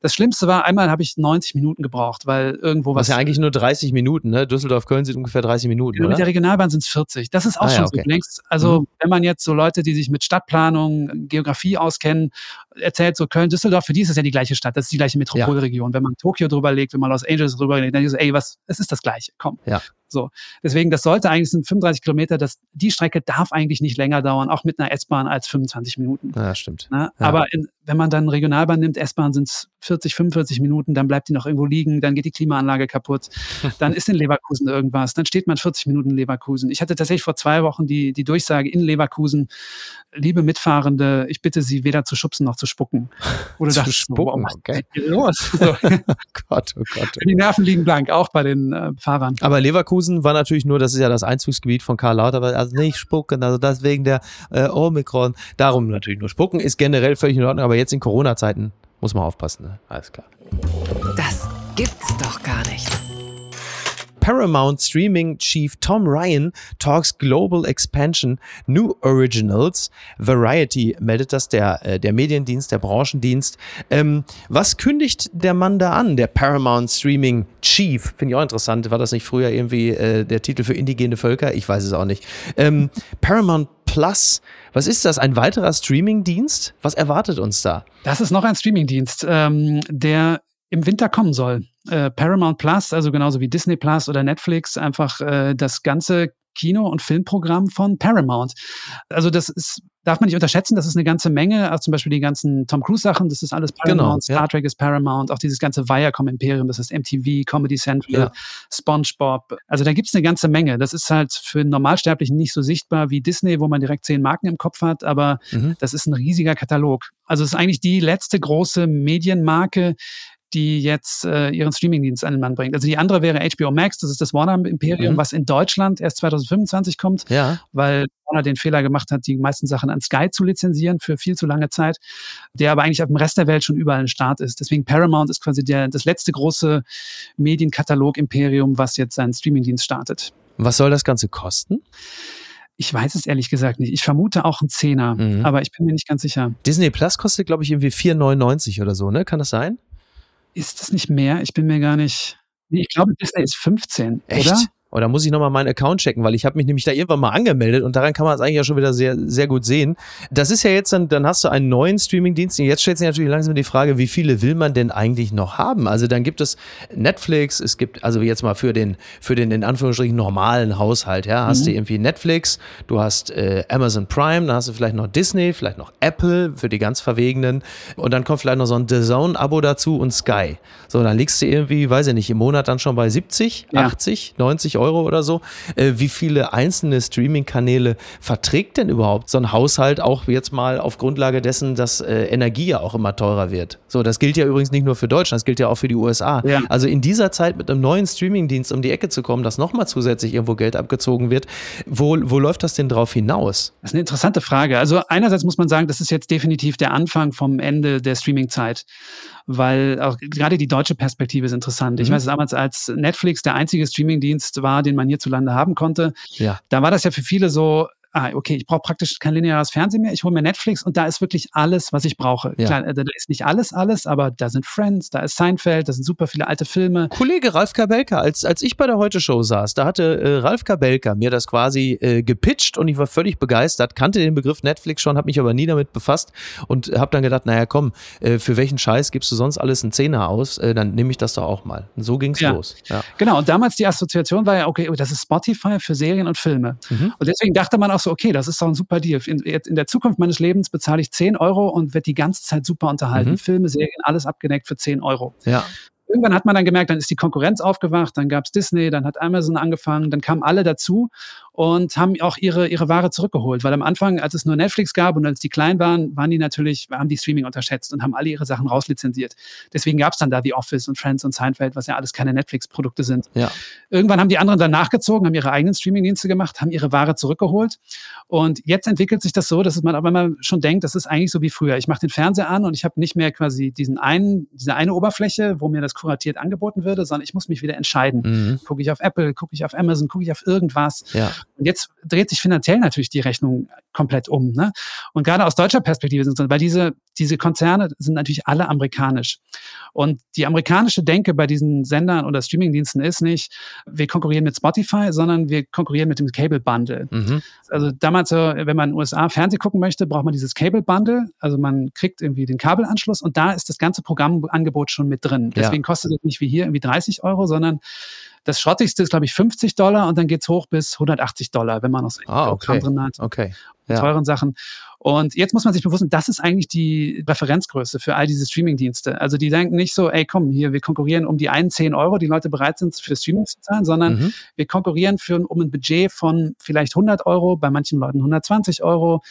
Das Schlimmste war, einmal habe ich 90 Minuten gebraucht, weil irgendwo was. Das ist ja eigentlich nur 30 Minuten, ne? Düsseldorf-Köln sind ungefähr 30 Minuten. Ja, mit der Regionalbahn sind es 40. Das ist auch ah, schon ja, okay. so längst. Also, mhm. wenn man jetzt so Leute, die sich mit Stadtplanung, Geografie auskennen, erzählt, so Köln-Düsseldorf, für die ist es ja die gleiche Stadt, das ist die gleiche Metropolregion. Ja. Wenn man Tokio drüber legt, wenn man Los Angeles drüber legt, dann ist es, ey, was, es ist das Gleiche, komm. Ja. So. Deswegen, das sollte eigentlich sind 35 Kilometer, das, die Strecke darf eigentlich nicht länger dauern, auch mit einer S-Bahn als 25 Minuten. Ja, stimmt. Ne? Ja. Aber in, wenn man dann Regionalbahn nimmt, S-Bahn sind es 40, 45 Minuten, dann bleibt die noch irgendwo liegen, dann geht die Klimaanlage kaputt, dann ist in Leverkusen irgendwas, dann steht man 40 Minuten in Leverkusen. Ich hatte tatsächlich vor zwei Wochen die, die Durchsage in Leverkusen, liebe Mitfahrende, ich bitte Sie weder zu schubsen noch zu spucken. Oder Zu dachte, spucken, was okay. ist denn hier los? So. Gott, oh Gott. Die Nerven liegen blank, auch bei den äh, Fahrern. Aber Leverkusen war natürlich nur, das ist ja das Einzugsgebiet von Karl Lauterbach, also nicht spucken, also das wegen der äh, Omikron. Darum natürlich nur spucken, ist generell völlig in Ordnung, aber jetzt in Corona-Zeiten muss man aufpassen, ne? Alles klar. Das gibt's doch gar nicht. Paramount Streaming Chief Tom Ryan talks global expansion, new originals. Variety meldet das, der, äh, der Mediendienst, der Branchendienst. Ähm, was kündigt der Mann da an, der Paramount Streaming Chief? Finde ich auch interessant. War das nicht früher irgendwie äh, der Titel für indigene Völker? Ich weiß es auch nicht. Ähm, Paramount Plus, was ist das? Ein weiterer Streamingdienst? Was erwartet uns da? Das ist noch ein Streamingdienst, ähm, der im Winter kommen soll. Äh, Paramount Plus, also genauso wie Disney Plus oder Netflix, einfach äh, das ganze Kino- und Filmprogramm von Paramount. Also das ist, darf man nicht unterschätzen, das ist eine ganze Menge, also zum Beispiel die ganzen Tom Cruise-Sachen, das ist alles Paramount, Genau. Star Trek ist Paramount, auch dieses ganze Viacom-Imperium, das ist MTV, Comedy Central, Ja. SpongeBob. Also da gibt's eine ganze Menge. Das ist halt für einen Normalsterblichen nicht so sichtbar wie Disney, wo man direkt zehn Marken im Kopf hat, aber Mhm. das ist ein riesiger Katalog. Also es ist eigentlich die letzte große Medienmarke, die jetzt äh, ihren Streamingdienst an den Mann bringt. Also die andere wäre HBO Max, das ist das Warner Imperium, Mhm. was in Deutschland erst 2025 kommt, Ja. weil Warner den Fehler gemacht hat, die meisten Sachen an Sky zu lizenzieren für viel zu lange Zeit, der aber eigentlich auf dem Rest der Welt schon überall ein Start ist. Deswegen Paramount ist quasi der, das letzte große Medienkatalog-Imperium, was jetzt seinen Streamingdienst startet. Was soll das Ganze kosten? Ich weiß es ehrlich gesagt nicht. Ich vermute auch ein Zehner, Mhm. aber ich bin mir nicht ganz sicher. Disney Plus kostet, glaube ich, irgendwie 4,99 oder so, ne? Kann das sein? Ist das nicht mehr? Ich bin mir gar nicht. Ich glaube, Disney ist 15, oder? Oder muss ich nochmal meinen Account checken, weil ich habe mich nämlich da irgendwann mal angemeldet und daran kann man es eigentlich ja schon wieder sehr, sehr gut sehen. Das ist ja jetzt dann, dann hast du einen neuen Streamingdienst und jetzt stellt sich natürlich langsam die Frage, wie viele will man denn eigentlich noch haben? Also dann gibt es Netflix, es gibt, also jetzt mal für den, für den in Anführungsstrichen normalen Haushalt, ja, hast du irgendwie Netflix, du hast äh, Amazon Prime, dann hast du vielleicht noch Disney, vielleicht noch Apple für die ganz Verwegenen und dann kommt vielleicht noch so ein The Zone-Abo dazu und Sky. So, dann liegst du irgendwie, weiß ich nicht, im Monat dann schon bei 70, Ja. 80, 90 Euro oder so. Äh, wie viele einzelne Streaming-Kanäle verträgt denn überhaupt so ein Haushalt auch jetzt mal auf Grundlage dessen, dass äh, Energie ja auch immer teurer wird? So, das gilt ja übrigens nicht nur für Deutschland, das gilt ja auch für die USA. Ja. Also in dieser Zeit mit einem neuen Streaming-Dienst um die Ecke zu kommen, dass nochmal zusätzlich irgendwo Geld abgezogen wird, wo, wo läuft das denn drauf hinaus? Das ist eine interessante Frage. Also einerseits muss man sagen, das ist jetzt definitiv der Anfang vom Ende der Streaming-Zeit, weil auch gerade die deutsche Perspektive ist interessant. Ich Mhm. weiß damals, als Netflix der einzige Streaming-Dienst war, den man hierzulande haben konnte, Ja. da war das ja für viele so, ah, okay, ich brauche praktisch kein lineares Fernsehen mehr, ich hole mir Netflix und da ist wirklich alles, was ich brauche. Ja. Klar, äh, da ist nicht alles, alles, aber da sind Friends, da ist Seinfeld, da sind super viele alte Filme. Kollege Ralf Kabelka, als, als ich bei der Heute-Show saß, da hatte äh, Ralf Kabelka mir das quasi äh, gepitcht und ich war völlig begeistert, kannte den Begriff Netflix schon, habe mich aber nie damit befasst und habe dann gedacht, naja komm, äh, für welchen Scheiß gibst du sonst alles einen Zehner aus, äh, dann nehme ich das doch auch mal. Und so ging's Ja. los. Ja. Genau, und damals die Assoziation war ja, okay, oh, das ist Spotify für Serien und Filme. Mhm. Und deswegen dachte man auch so, okay, das ist doch ein super Deal. In, jetzt in der Zukunft meines Lebens bezahle ich 10 Euro und werde die ganze Zeit super unterhalten. Mhm. Filme, Serien, alles abgedeckt für 10 Euro. ja. Irgendwann hat man dann gemerkt, dann ist die Konkurrenz aufgewacht, dann gab es Disney, dann hat Amazon angefangen, dann kamen alle dazu und haben auch ihre, ihre Ware zurückgeholt. Weil am Anfang, als es nur Netflix gab und als die klein waren, waren die natürlich, haben die Streaming unterschätzt und haben alle ihre Sachen rauslizenziert. Deswegen gab es dann da The Office und Friends und Seinfeld, was ja alles keine Netflix-Produkte sind. Ja. Irgendwann haben die anderen dann nachgezogen, haben ihre eigenen Streamingdienste gemacht, haben ihre Ware zurückgeholt. Und jetzt entwickelt sich das so, dass man aber immer schon denkt, das ist eigentlich so wie früher. Ich mache den Fernseher an und ich habe nicht mehr quasi diesen einen, diese eine Oberfläche, wo mir das kuratiert angeboten würde, sondern ich muss mich wieder entscheiden. Mhm. Gucke ich auf Apple, gucke ich auf Amazon, gucke ich auf irgendwas. ja. Und jetzt dreht sich finanziell natürlich die Rechnung komplett um. Ne? Und gerade aus deutscher Perspektive sind es, weil diese, diese Konzerne sind natürlich alle amerikanisch. Und die amerikanische Denke bei diesen Sendern oder Streamingdiensten ist nicht, wir konkurrieren mit Spotify, sondern wir konkurrieren mit dem Cable Bundle. Mhm. Also damals, wenn man in den USA Fernsehen gucken möchte, braucht man dieses Cable Bundle. Also man kriegt irgendwie den Kabelanschluss und da ist das ganze Programmangebot schon mit drin. Ja. Deswegen kostet es nicht wie hier irgendwie 30 Euro, sondern Das Schrottigste ist, glaube ich, 50 Dollar und dann geht's hoch bis 180 Dollar, wenn man noch so ah, okay. drin hat. Okay. Ja. Teuren Sachen. Und jetzt muss man sich bewusst, das ist eigentlich die Referenzgröße für all diese Streaming-Dienste. Also die denken nicht so, ey, komm, hier, wir konkurrieren um die einen 10 Euro, die Leute bereit sind, für Streaming zu zahlen, sondern mhm. wir konkurrieren für, um ein Budget von vielleicht 100 Euro, bei manchen Leuten 120 Euro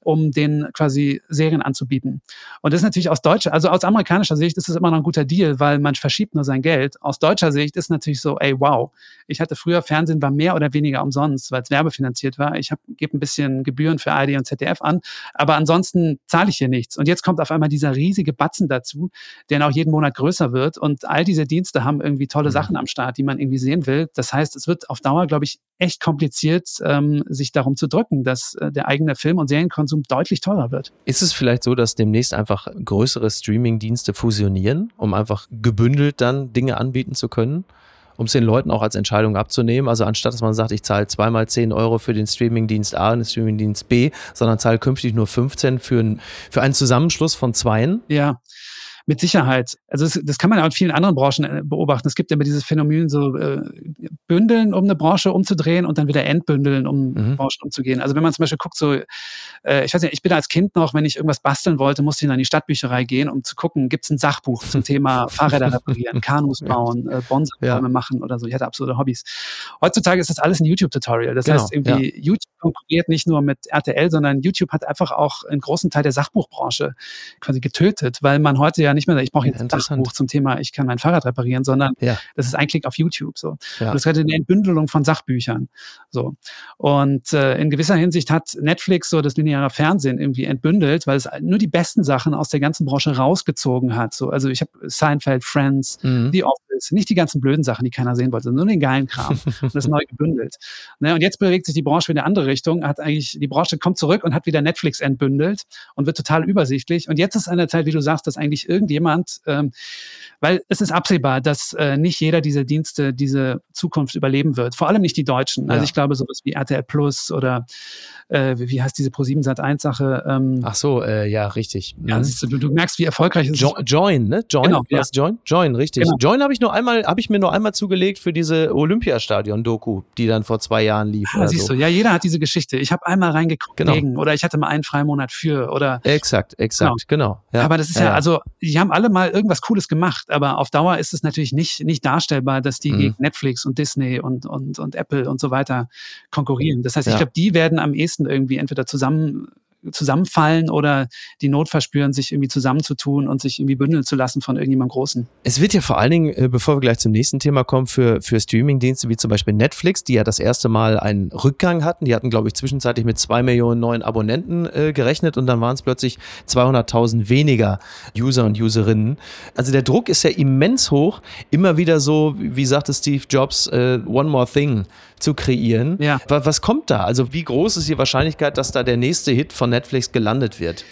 um den quasi Serien anzubieten. Und das ist natürlich aus deutscher, also aus amerikanischer Sicht ist es immer noch ein guter Deal, weil man verschiebt nur sein Geld. Aus deutscher Sicht ist natürlich so, ey, wow, ich hatte früher Fernsehen war mehr oder weniger umsonst, weil es werbefinanziert war. Ich gebe ein bisschen Gebühren für ARD und ZDF an, aber ansonsten zahle ich hier nichts. Und jetzt kommt auf einmal dieser riesige Batzen dazu, der auch jeden Monat größer wird. Und all diese Dienste haben irgendwie tolle mhm. Sachen am Start, die man irgendwie sehen will. Das heißt, es wird auf Dauer, glaube ich, echt kompliziert, ähm, sich darum zu drücken, dass äh, der eigene Film- und Serienkonsum deutlich teurer wird. Ist es vielleicht so, dass demnächst einfach größere Streaming-Dienste fusionieren, um einfach gebündelt dann Dinge anbieten zu können? um es den Leuten auch als Entscheidung abzunehmen. Also anstatt dass man sagt, ich zahle zweimal 10 Euro für den Streamingdienst A und den Streamingdienst B, sondern zahle künftig nur 15 für, ein, für einen Zusammenschluss von zweien. Ja, mit Sicherheit. Also das, das kann man auch in vielen anderen Branchen äh, beobachten. Es gibt immer dieses Phänomen, so äh, bündeln, um eine Branche umzudrehen und dann wieder entbündeln, um mhm. Branchen umzugehen. Also wenn man zum Beispiel guckt, so, äh, ich weiß nicht, ich bin als Kind noch, wenn ich irgendwas basteln wollte, musste ich in die Stadtbücherei gehen, um zu gucken, gibt es ein Sachbuch zum Thema Fahrräder reparieren, Kanus bauen, äh, Bonsai-Bäume ja. machen oder so. Ich hatte absolute Hobbys. Heutzutage ist das alles ein YouTube-Tutorial. Das genau, heißt, irgendwie ja. YouTube konkurriert nicht nur mit RTL, sondern YouTube hat einfach auch einen großen Teil der Sachbuchbranche quasi getötet, weil man heute ja nicht mehr, ich brauche jetzt ein Sachbuch zum Thema, ich kann mein Fahrrad reparieren, sondern ja. das ist ein Klick auf YouTube so. Ja. Das ist eine Entbündelung von Sachbüchern. So. Und äh, in gewisser Hinsicht hat Netflix so das lineare Fernsehen irgendwie entbündelt, weil es nur die besten Sachen aus der ganzen Branche rausgezogen hat. So, also ich habe Seinfeld, Friends, mhm. The Office, nicht die ganzen blöden Sachen, die keiner sehen wollte, sondern nur den geilen Kram. und das neu gebündelt. Ne? Und jetzt bewegt sich die Branche wieder in eine andere Richtung, hat eigentlich, die Branche kommt zurück und hat wieder Netflix entbündelt und wird total übersichtlich. Und jetzt ist eine Zeit, wie du sagst, dass eigentlich irgendjemand, ähm, weil es ist absehbar, dass äh, nicht jeder dieser Dienste diese Zukunft überleben wird. Vor allem nicht die Deutschen. Also ja. ich glaube, sowas wie RTL Plus oder äh, wie heißt diese Pro7 Sat 1 Sache? Ähm, Ach so, äh, ja, richtig. Ja, mhm. du, du, du, merkst, wie erfolgreich es jo ist. Join, ne? Join, genau, ja. Join? Join, richtig. Genau. Join habe ich nur einmal, habe ich mir nur einmal zugelegt für diese Olympiastadion-Doku, die dann vor zwei Jahren lief. Ah, siehst so. du, ja, jeder hat diese Geschichte. Ich habe einmal reingeguckt genau. gegen oder ich hatte mal einen Freimonat für oder. Exakt, exakt, genau. genau ja. Aber das ist ja, ja, also, die haben alle mal irgendwas Cooles gemacht, aber auf Dauer ist es natürlich nicht, nicht darstellbar, dass die mhm. gegen Netflix und Disney und, und, und Apple und so weiter konkurrieren. Das heißt, ich glaube, die werden am ehesten irgendwie entweder zu zusammen zusammenfallen oder die Not verspüren, sich irgendwie zusammenzutun und sich irgendwie bündeln zu lassen von irgendjemandem Großen. Es wird ja vor allen Dingen, äh, bevor wir gleich zum nächsten Thema kommen, für, für Streamingdienste wie zum Beispiel Netflix, die ja das erste Mal einen Rückgang hatten. Die hatten, glaube ich, zwischenzeitlich mit zwei Millionen neuen Abonnenten äh, gerechnet und dann waren es plötzlich 200.000 weniger User und Userinnen. Also der Druck ist ja immens hoch, immer wieder so, wie sagte Steve Jobs, uh, One More Thing zu kreieren. Ja. Was, kommt da? Also wie groß ist die Wahrscheinlichkeit, dass da der nächste Hit von Netflix gelandet wird?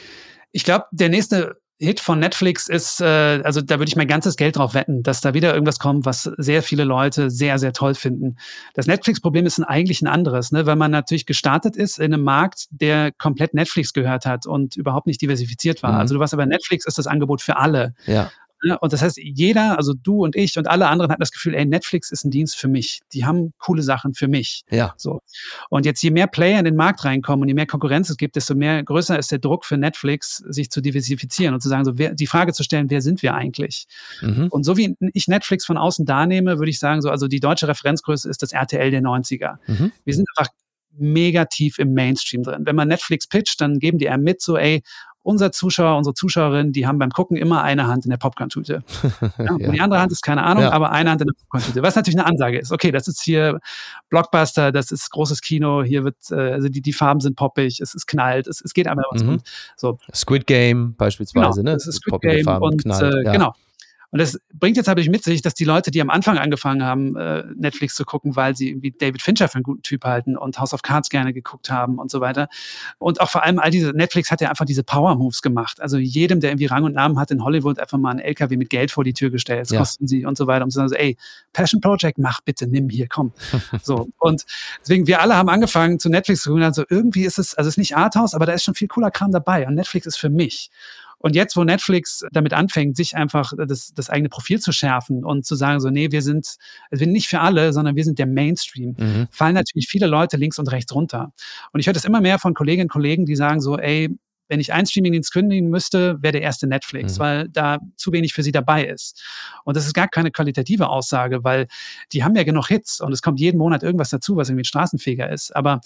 Ich glaube, der nächste Hit von Netflix ist, äh, also da würde ich mein ganzes Geld drauf wetten, dass da wieder irgendwas kommt, was sehr viele Leute sehr, sehr toll finden. Das Netflix-Problem ist eigentlich ein anderes, ne? weil man natürlich gestartet ist in einem Markt, der komplett Netflix gehört hat und überhaupt nicht diversifiziert war. Mhm. Also du warst aber Netflix ist das Angebot für alle. Ja. Ne? Und das heißt, jeder, also du und ich und alle anderen hatten das Gefühl, ey, Netflix ist ein Dienst für mich. Die haben coole Sachen für mich. Ja. So. Und jetzt, je mehr Player in den Markt reinkommen und je mehr Konkurrenz es gibt, desto mehr größer ist der Druck für Netflix, sich zu diversifizieren und zu sagen, so, wer, die Frage zu stellen, wer sind wir eigentlich? Mhm. Und so wie ich Netflix von außen da nehme, würde ich sagen, so, also die deutsche Referenzgröße ist das RTL der 90er. Mhm. Wir sind einfach mega tief im Mainstream drin. Wenn man Netflix pitcht, dann geben die einem mit so, ey, unser Zuschauer, unsere Zuschauerin, die haben beim Gucken immer eine Hand in der Popcorn-Tüte. Ja, ja. Die andere Hand ist keine Ahnung, ja. aber eine Hand in der Popcorn-Tüte. Was natürlich eine Ansage ist. Okay, das ist hier Blockbuster, das ist großes Kino, hier wird, äh, also die, die Farben sind poppig, es, es knallt, es, es geht einfach was. Mhm. So. Squid Game beispielsweise, genau, ne? Das ist Squid Game Farben, und knallt, äh, genau. Und das bringt jetzt natürlich mit sich, dass die Leute, die am Anfang angefangen haben, äh, Netflix zu gucken, weil sie irgendwie David Fincher für einen guten Typ halten und House of Cards gerne geguckt haben und so weiter. Und auch vor allem all diese, Netflix hat ja einfach diese Power-Moves gemacht. Also jedem, der irgendwie Rang und Namen hat in Hollywood, einfach mal einen LKW mit Geld vor die Tür gestellt. Das ja. kosten sie und so weiter. Und so, ey, Passion Project, mach bitte, nimm hier, komm. so. Und deswegen, wir alle haben angefangen, zu Netflix zu gucken. Also irgendwie ist es, also es ist nicht Arthouse, aber da ist schon viel cooler Kram dabei. Und Netflix ist für mich. Und jetzt, wo Netflix damit anfängt, sich einfach das, das eigene Profil zu schärfen und zu sagen, so, nee, wir sind, wir sind nicht für alle, sondern wir sind der Mainstream, mhm. fallen natürlich viele Leute links und rechts runter. Und ich höre das immer mehr von Kolleginnen und Kollegen, die sagen so, ey, wenn ich einen Streamingdienst kündigen müsste, wäre der erste Netflix, mhm. weil da zu wenig für sie dabei ist. Und das ist gar keine qualitative Aussage, weil die haben ja genug Hits und es kommt jeden Monat irgendwas dazu, was irgendwie straßenfähiger ist. Aber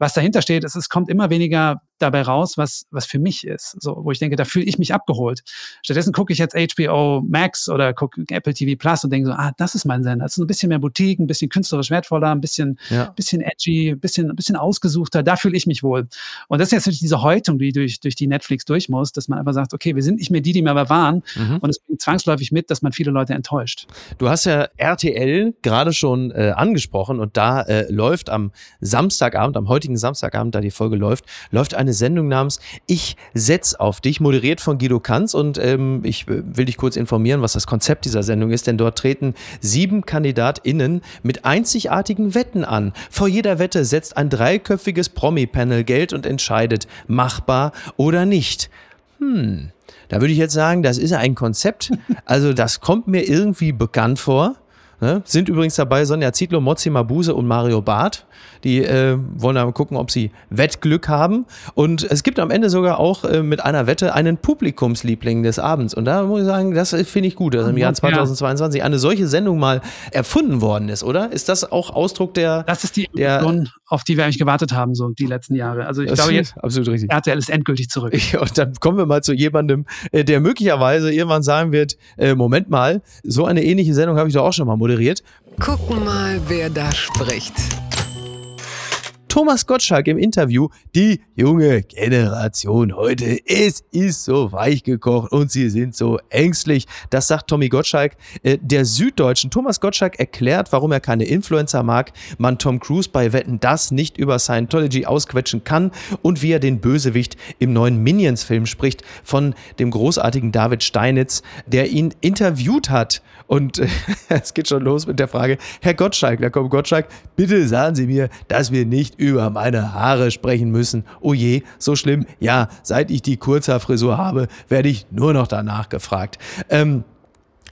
was dahinter steht, ist, es kommt immer weniger dabei raus, was, was für mich ist. So, wo ich denke, da fühle ich mich abgeholt. Stattdessen gucke ich jetzt HBO Max oder gucke Apple TV Plus und denke so, ah, das ist mein Sender. Das ist ein bisschen mehr Boutique, ein bisschen künstlerisch wertvoller, ein bisschen, ja. bisschen edgy, ein bisschen, ein bisschen ausgesuchter. Da fühle ich mich wohl. Und das ist jetzt natürlich diese Häutung, die durch, durch die Netflix durch muss, dass man einfach sagt, okay, wir sind nicht mehr die, die wir aber waren. Mhm. Und es bringt zwangsläufig mit, dass man viele Leute enttäuscht. Du hast ja RTL gerade schon äh, angesprochen und da äh, läuft am Samstagabend, am heutigen Samstagabend, da die Folge läuft, läuft eine eine Sendung namens Ich setz auf dich, moderiert von Guido Kanz. Und ähm, ich äh, will dich kurz informieren, was das Konzept dieser Sendung ist, denn dort treten sieben KandidatInnen mit einzigartigen Wetten an. Vor jeder Wette setzt ein dreiköpfiges Promi-Panel Geld und entscheidet, machbar oder nicht. Hm. Da würde ich jetzt sagen, das ist ein Konzept. Also das kommt mir irgendwie bekannt vor. Ne? Sind übrigens dabei Sonja Zietlow, Mozzi Mabuse und Mario Barth. Die äh, wollen dann gucken, ob sie Wettglück haben. Und es gibt am Ende sogar auch äh, mit einer Wette einen Publikumsliebling des Abends. Und da muss ich sagen, das finde ich gut, dass im Jahr 2022 eine solche Sendung mal erfunden worden ist, oder? Ist das auch Ausdruck der. Das ist die Illusion, auf die wir eigentlich gewartet haben, so die letzten Jahre. Also ich glaube jetzt, absolut richtig. RTL ist endgültig zurück. und dann kommen wir mal zu jemandem, äh, der möglicherweise irgendwann sagen wird: äh, Moment mal, so eine ähnliche Sendung habe ich doch auch schon mal moderiert. Gucken mal, wer da spricht. Thomas Gottschalk im Interview, die junge Generation heute, es ist so weich gekocht und sie sind so ängstlich. Das sagt Tommy Gottschalk äh, der Süddeutschen. Thomas Gottschalk erklärt, warum er keine Influencer mag, man Tom Cruise bei Wetten das nicht über Scientology ausquetschen kann und wie er den Bösewicht im neuen Minions-Film spricht von dem großartigen David Steinitz, der ihn interviewt hat. Und äh, es geht schon los mit der Frage, Herr Gottschalk, da kommt Gottschalk, bitte sagen Sie mir, dass wir nicht über meine Haare sprechen müssen. Oh je, so schlimm. Ja, seit ich die Kurzhaarfrisur habe, werde ich nur noch danach gefragt. Ähm,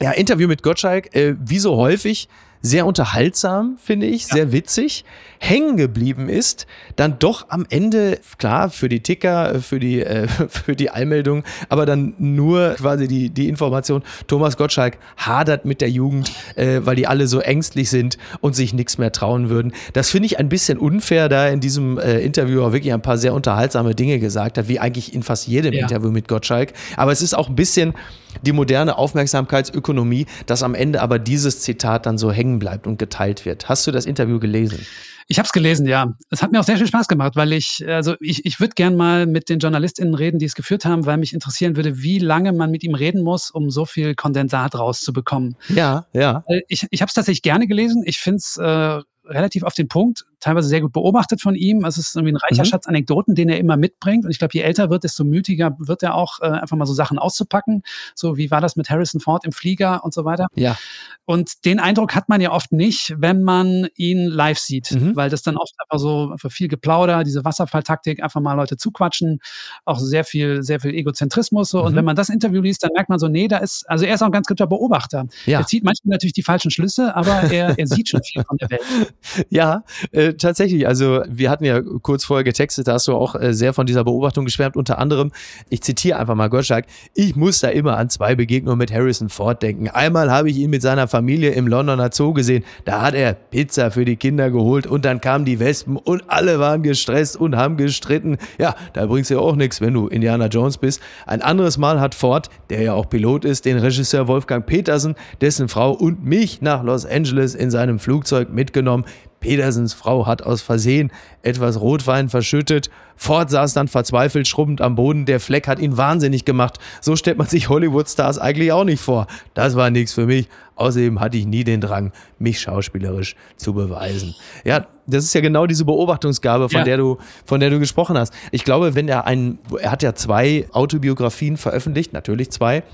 ja, Interview mit Gottschalk, äh, wie so häufig, sehr unterhaltsam, finde ich, ja. sehr witzig, hängen geblieben ist, dann doch am Ende, klar, für die Ticker, für die, äh, für die Allmeldung, aber dann nur quasi die, die Information, Thomas Gottschalk hadert mit der Jugend, äh, weil die alle so ängstlich sind und sich nichts mehr trauen würden. Das finde ich ein bisschen unfair, da in diesem äh, Interview auch wirklich ein paar sehr unterhaltsame Dinge gesagt hat, wie eigentlich in fast jedem ja. Interview mit Gottschalk. Aber es ist auch ein bisschen die moderne Aufmerksamkeitsökonomie, dass am Ende aber dieses Zitat dann so hängen bleibt und geteilt wird. Hast du das Interview gelesen? Ich habe es gelesen, ja. Es hat mir auch sehr viel Spaß gemacht, weil ich, also ich, ich würde gern mal mit den JournalistInnen reden, die es geführt haben, weil mich interessieren würde, wie lange man mit ihm reden muss, um so viel Kondensat rauszubekommen. Ja, ja. Ich, ich habe es tatsächlich gerne gelesen. Ich finde es äh, relativ auf den Punkt, teilweise sehr gut beobachtet von ihm. Es ist irgendwie ein reicher mhm. Schatz Anekdoten, den er immer mitbringt. Und ich glaube, je älter wird, desto mütiger wird er auch, äh, einfach mal so Sachen auszupacken. So wie war das mit Harrison Ford im Flieger und so weiter. Ja. Und den Eindruck hat man ja oft nicht, wenn man ihn live sieht, mhm. weil das dann oft einfach so einfach viel Geplauder, diese Wasserfalltaktik, einfach mal Leute zuquatschen, auch sehr viel, sehr viel Egozentrismus. So. Mhm. Und wenn man das Interview liest, dann merkt man so, nee, da ist, also er ist auch ein ganz guter Beobachter. Ja. Er zieht manchmal natürlich die falschen Schlüsse, aber er, er sieht schon viel von der Welt. Ja, äh, tatsächlich. Also wir hatten ja kurz vorher getextet, da hast du auch äh, sehr von dieser Beobachtung geschwärmt. Unter anderem, ich zitiere einfach mal Gottschalk, ich muss da immer an zwei Begegnungen mit Harrison Ford denken. Einmal habe ich ihn mit seiner Familie im Londoner Zoo gesehen. Da hat er Pizza für die Kinder geholt und dann kamen die Wespen und alle waren gestresst und haben gestritten. Ja, da bringt's ja auch nichts, wenn du Indiana Jones bist. Ein anderes Mal hat Ford, der ja auch Pilot ist, den Regisseur Wolfgang Petersen, dessen Frau und mich nach Los Angeles in seinem Flugzeug mitgenommen. Petersens Frau hat aus Versehen etwas Rotwein verschüttet. Ford saß dann verzweifelt schrubbend am Boden. Der Fleck hat ihn wahnsinnig gemacht. So stellt man sich Hollywood-Stars eigentlich auch nicht vor. Das war nichts für mich. Außerdem hatte ich nie den Drang, mich schauspielerisch zu beweisen. Ja, das ist ja genau diese Beobachtungsgabe, von ja. der du, von der du gesprochen hast. Ich glaube, wenn er einen, er hat ja zwei Autobiografien veröffentlicht, natürlich zwei.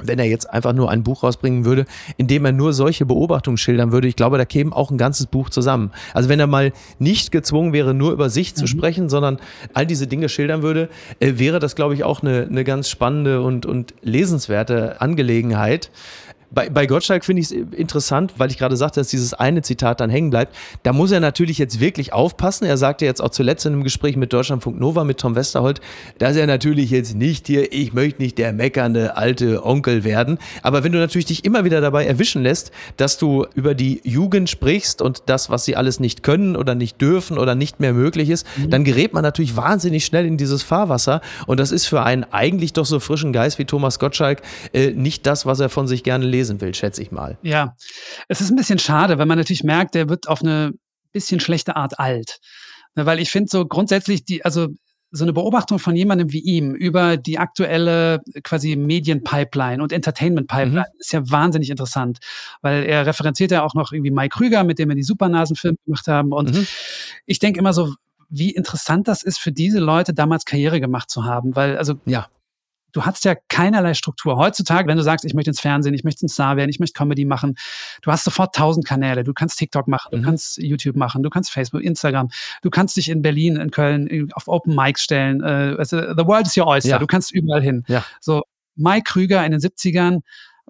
Wenn er jetzt einfach nur ein Buch rausbringen würde, in dem er nur solche Beobachtungen schildern würde, ich glaube, da käme auch ein ganzes Buch zusammen. Also wenn er mal nicht gezwungen wäre, nur über sich zu mhm. sprechen, sondern all diese Dinge schildern würde, äh, wäre das, glaube ich, auch eine, eine ganz spannende und, und lesenswerte Angelegenheit. Bei, bei Gottschalk finde ich es interessant, weil ich gerade sagte, dass dieses eine Zitat dann hängen bleibt. Da muss er natürlich jetzt wirklich aufpassen. Er sagte jetzt auch zuletzt in einem Gespräch mit Deutschlandfunk Nova, mit Tom Westerholt, dass er natürlich jetzt nicht hier, ich möchte nicht der meckernde alte Onkel werden. Aber wenn du natürlich dich immer wieder dabei erwischen lässt, dass du über die Jugend sprichst und das, was sie alles nicht können oder nicht dürfen oder nicht mehr möglich ist, mhm. dann gerät man natürlich wahnsinnig schnell in dieses Fahrwasser. Und das ist für einen eigentlich doch so frischen Geist wie Thomas Gottschalk äh, nicht das, was er von sich gerne lesen lesen will, schätze ich mal. Ja, es ist ein bisschen schade, weil man natürlich merkt, der wird auf eine bisschen schlechte Art alt. Ne, weil ich finde so grundsätzlich die, also so eine Beobachtung von jemandem wie ihm über die aktuelle quasi Medienpipeline und Entertainment-Pipeline mhm. ist ja wahnsinnig interessant, weil er referenziert ja auch noch irgendwie Mike Krüger, mit dem wir die Supernasen-Filme gemacht haben. Und mhm. ich denke immer so, wie interessant das ist für diese Leute damals Karriere gemacht zu haben, weil also ja du hast ja keinerlei Struktur. Heutzutage, wenn du sagst, ich möchte ins Fernsehen, ich möchte ein Star werden, ich möchte Comedy machen, du hast sofort tausend Kanäle. Du kannst TikTok machen, mhm. du kannst YouTube machen, du kannst Facebook, Instagram, du kannst dich in Berlin, in Köln auf Open Mics stellen. Äh, the world is your oyster. Ja. Du kannst überall hin. Ja. So, Mike Krüger in den 70ern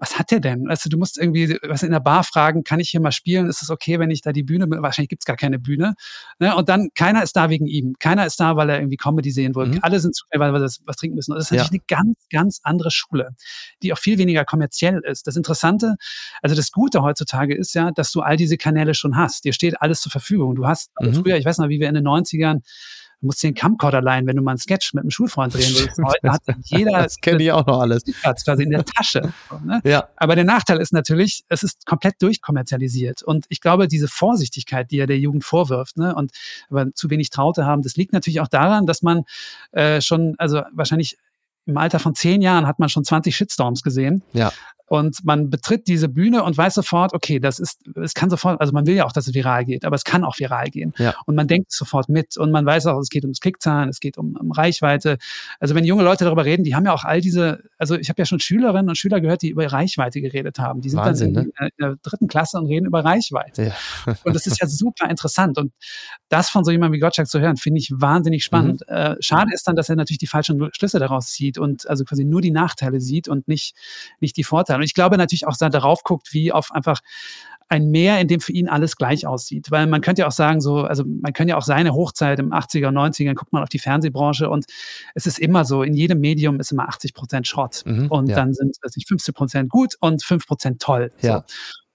was hat der denn? Also du musst irgendwie was in der Bar fragen, kann ich hier mal spielen? Ist es okay, wenn ich da die Bühne, wahrscheinlich gibt's gar keine Bühne. Ne? Und dann, keiner ist da wegen ihm. Keiner ist da, weil er irgendwie Comedy sehen will. Mhm. Alle sind zu, weil wir das, was trinken müssen. Und das ist natürlich ja. eine ganz, ganz andere Schule, die auch viel weniger kommerziell ist. Das Interessante, also das Gute heutzutage ist ja, dass du all diese Kanäle schon hast. Dir steht alles zur Verfügung. Du hast mhm. früher, ich weiß noch, wie wir in den 90ern Du musst den Camcorder leihen, wenn du mal einen Sketch mit einem Schulfreund drehen willst. Heute hat jeder. Das kenne ich auch noch alles. quasi in der Tasche. Ne? Ja. Aber der Nachteil ist natürlich, es ist komplett durchkommerzialisiert. Und ich glaube, diese Vorsichtigkeit, die er der Jugend vorwirft, ne, und aber zu wenig Traute haben, das liegt natürlich auch daran, dass man äh, schon, also wahrscheinlich im Alter von zehn Jahren hat man schon 20 Shitstorms gesehen. Ja. Und man betritt diese Bühne und weiß sofort, okay, das ist, es kann sofort, also man will ja auch, dass es viral geht, aber es kann auch viral gehen. Ja. Und man denkt sofort mit und man weiß auch, es geht ums Klickzahlen, es geht um, um Reichweite. Also wenn junge Leute darüber reden, die haben ja auch all diese, also ich habe ja schon Schülerinnen und Schüler gehört, die über Reichweite geredet haben. Die sind Wahnsinn, dann in, ne? in, der dritten Klasse und reden über Reichweite. Ja. und das ist ja super interessant. Und das von so jemandem wie Gottschalk zu hören, finde ich wahnsinnig spannend. Mhm. Äh, schade ist dann, dass er natürlich die falschen Schlüsse daraus zieht und also quasi nur die Nachteile sieht und nicht, nicht die Vorteile. Und ich glaube natürlich auch, dass er darauf guckt, wie auf einfach ein Meer, in dem für ihn alles gleich aussieht. Weil man könnte ja auch sagen, so, also man könnte ja auch seine Hochzeit im 80er, 90er, guckt man auf die Fernsehbranche und es ist immer so, in jedem Medium ist immer 80 Prozent Schrott. Mhm, und ja. dann sind, weiß ich, 15 Prozent gut und 5 Prozent toll. Ja. So.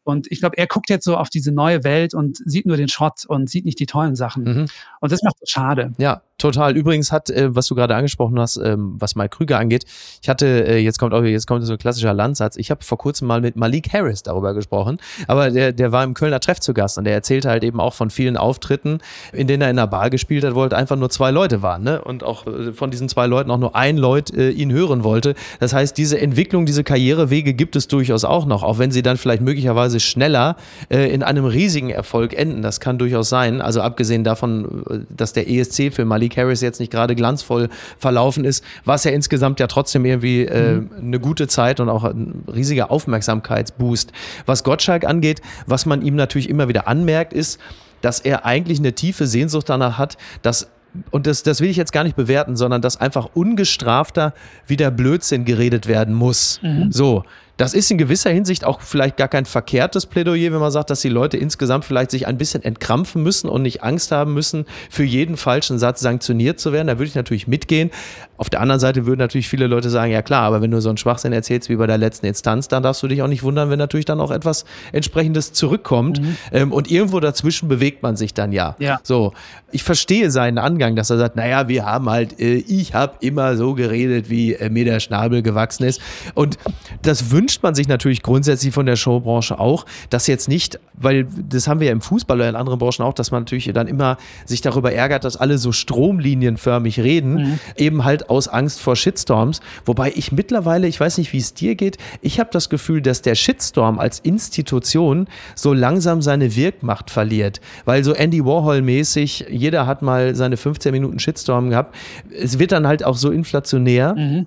Und ich glaube, er guckt jetzt so auf diese neue Welt und sieht nur den Schrott und sieht nicht die tollen Sachen. Mhm. Und das macht es schade. Ja, Total. Übrigens hat, äh, was du gerade angesprochen hast, ähm, was Mike Krüger angeht, ich hatte, äh, jetzt kommt auch, jetzt kommt so ein klassischer Landsatz. Ich habe vor kurzem mal mit Malik Harris darüber gesprochen, aber der, der war im Kölner Treff zu Gast und der erzählte halt eben auch von vielen Auftritten, in denen er in einer Bar gespielt hat, wo halt einfach nur zwei Leute waren, ne? Und auch äh, von diesen zwei Leuten auch nur ein Leut äh, ihn hören wollte. Das heißt, diese Entwicklung, diese Karrierewege gibt es durchaus auch noch, auch wenn sie dann vielleicht möglicherweise schneller äh, in einem riesigen Erfolg enden. Das kann durchaus sein. Also abgesehen davon, äh, dass der ESC für Malik Malik Harris jetzt nicht gerade glanzvoll verlaufen ist, war es ja insgesamt ja trotzdem irgendwie äh, mhm. eine gute Zeit und auch ein riesiger Aufmerksamkeitsboost. Was Gottschalk angeht, was man ihm natürlich immer wieder anmerkt, ist, dass er eigentlich eine tiefe Sehnsucht danach hat, dass und das, das will ich jetzt gar nicht bewerten, sondern dass einfach ungestrafter wieder Blödsinn geredet werden muss. Mhm. So, das ist in gewisser Hinsicht auch vielleicht gar kein verkehrtes Plädoyer, wenn man sagt, dass die Leute insgesamt vielleicht sich ein bisschen entkrampfen müssen und nicht Angst haben müssen, für jeden falschen Satz sanktioniert zu werden. Da würde ich natürlich mitgehen. Auf der anderen Seite würden natürlich viele Leute sagen, ja klar, aber wenn du so einen Schwachsinn erzählst wie bei der letzten Instanz, dann darfst du dich auch nicht wundern, wenn natürlich dann auch etwas entsprechendes zurückkommt. Mhm. Ähm, und irgendwo dazwischen bewegt man sich dann ja. ja. So, ich verstehe seinen Angang, dass er sagt, naja, wir haben halt, äh, ich habe immer so geredet, wie äh, mir der Schnabel gewachsen ist. Und das wünscht man sich natürlich grundsätzlich von der Showbranche auch, dass jetzt nicht, weil das haben wir ja im Fußball oder in anderen Branchen auch, dass man natürlich dann immer sich darüber ärgert, dass alle so stromlinienförmig reden, mhm. eben halt aus Angst vor Shitstorms. Wobei ich mittlerweile, ich weiß nicht, wie es dir geht, ich habe das Gefühl, dass der Shitstorm als Institution so langsam seine Wirkmacht verliert. Weil so Andy Warhol-mäßig, jeder hat mal seine 15 Minuten Shitstorm gehabt. Es wird dann halt auch so inflationär. Mhm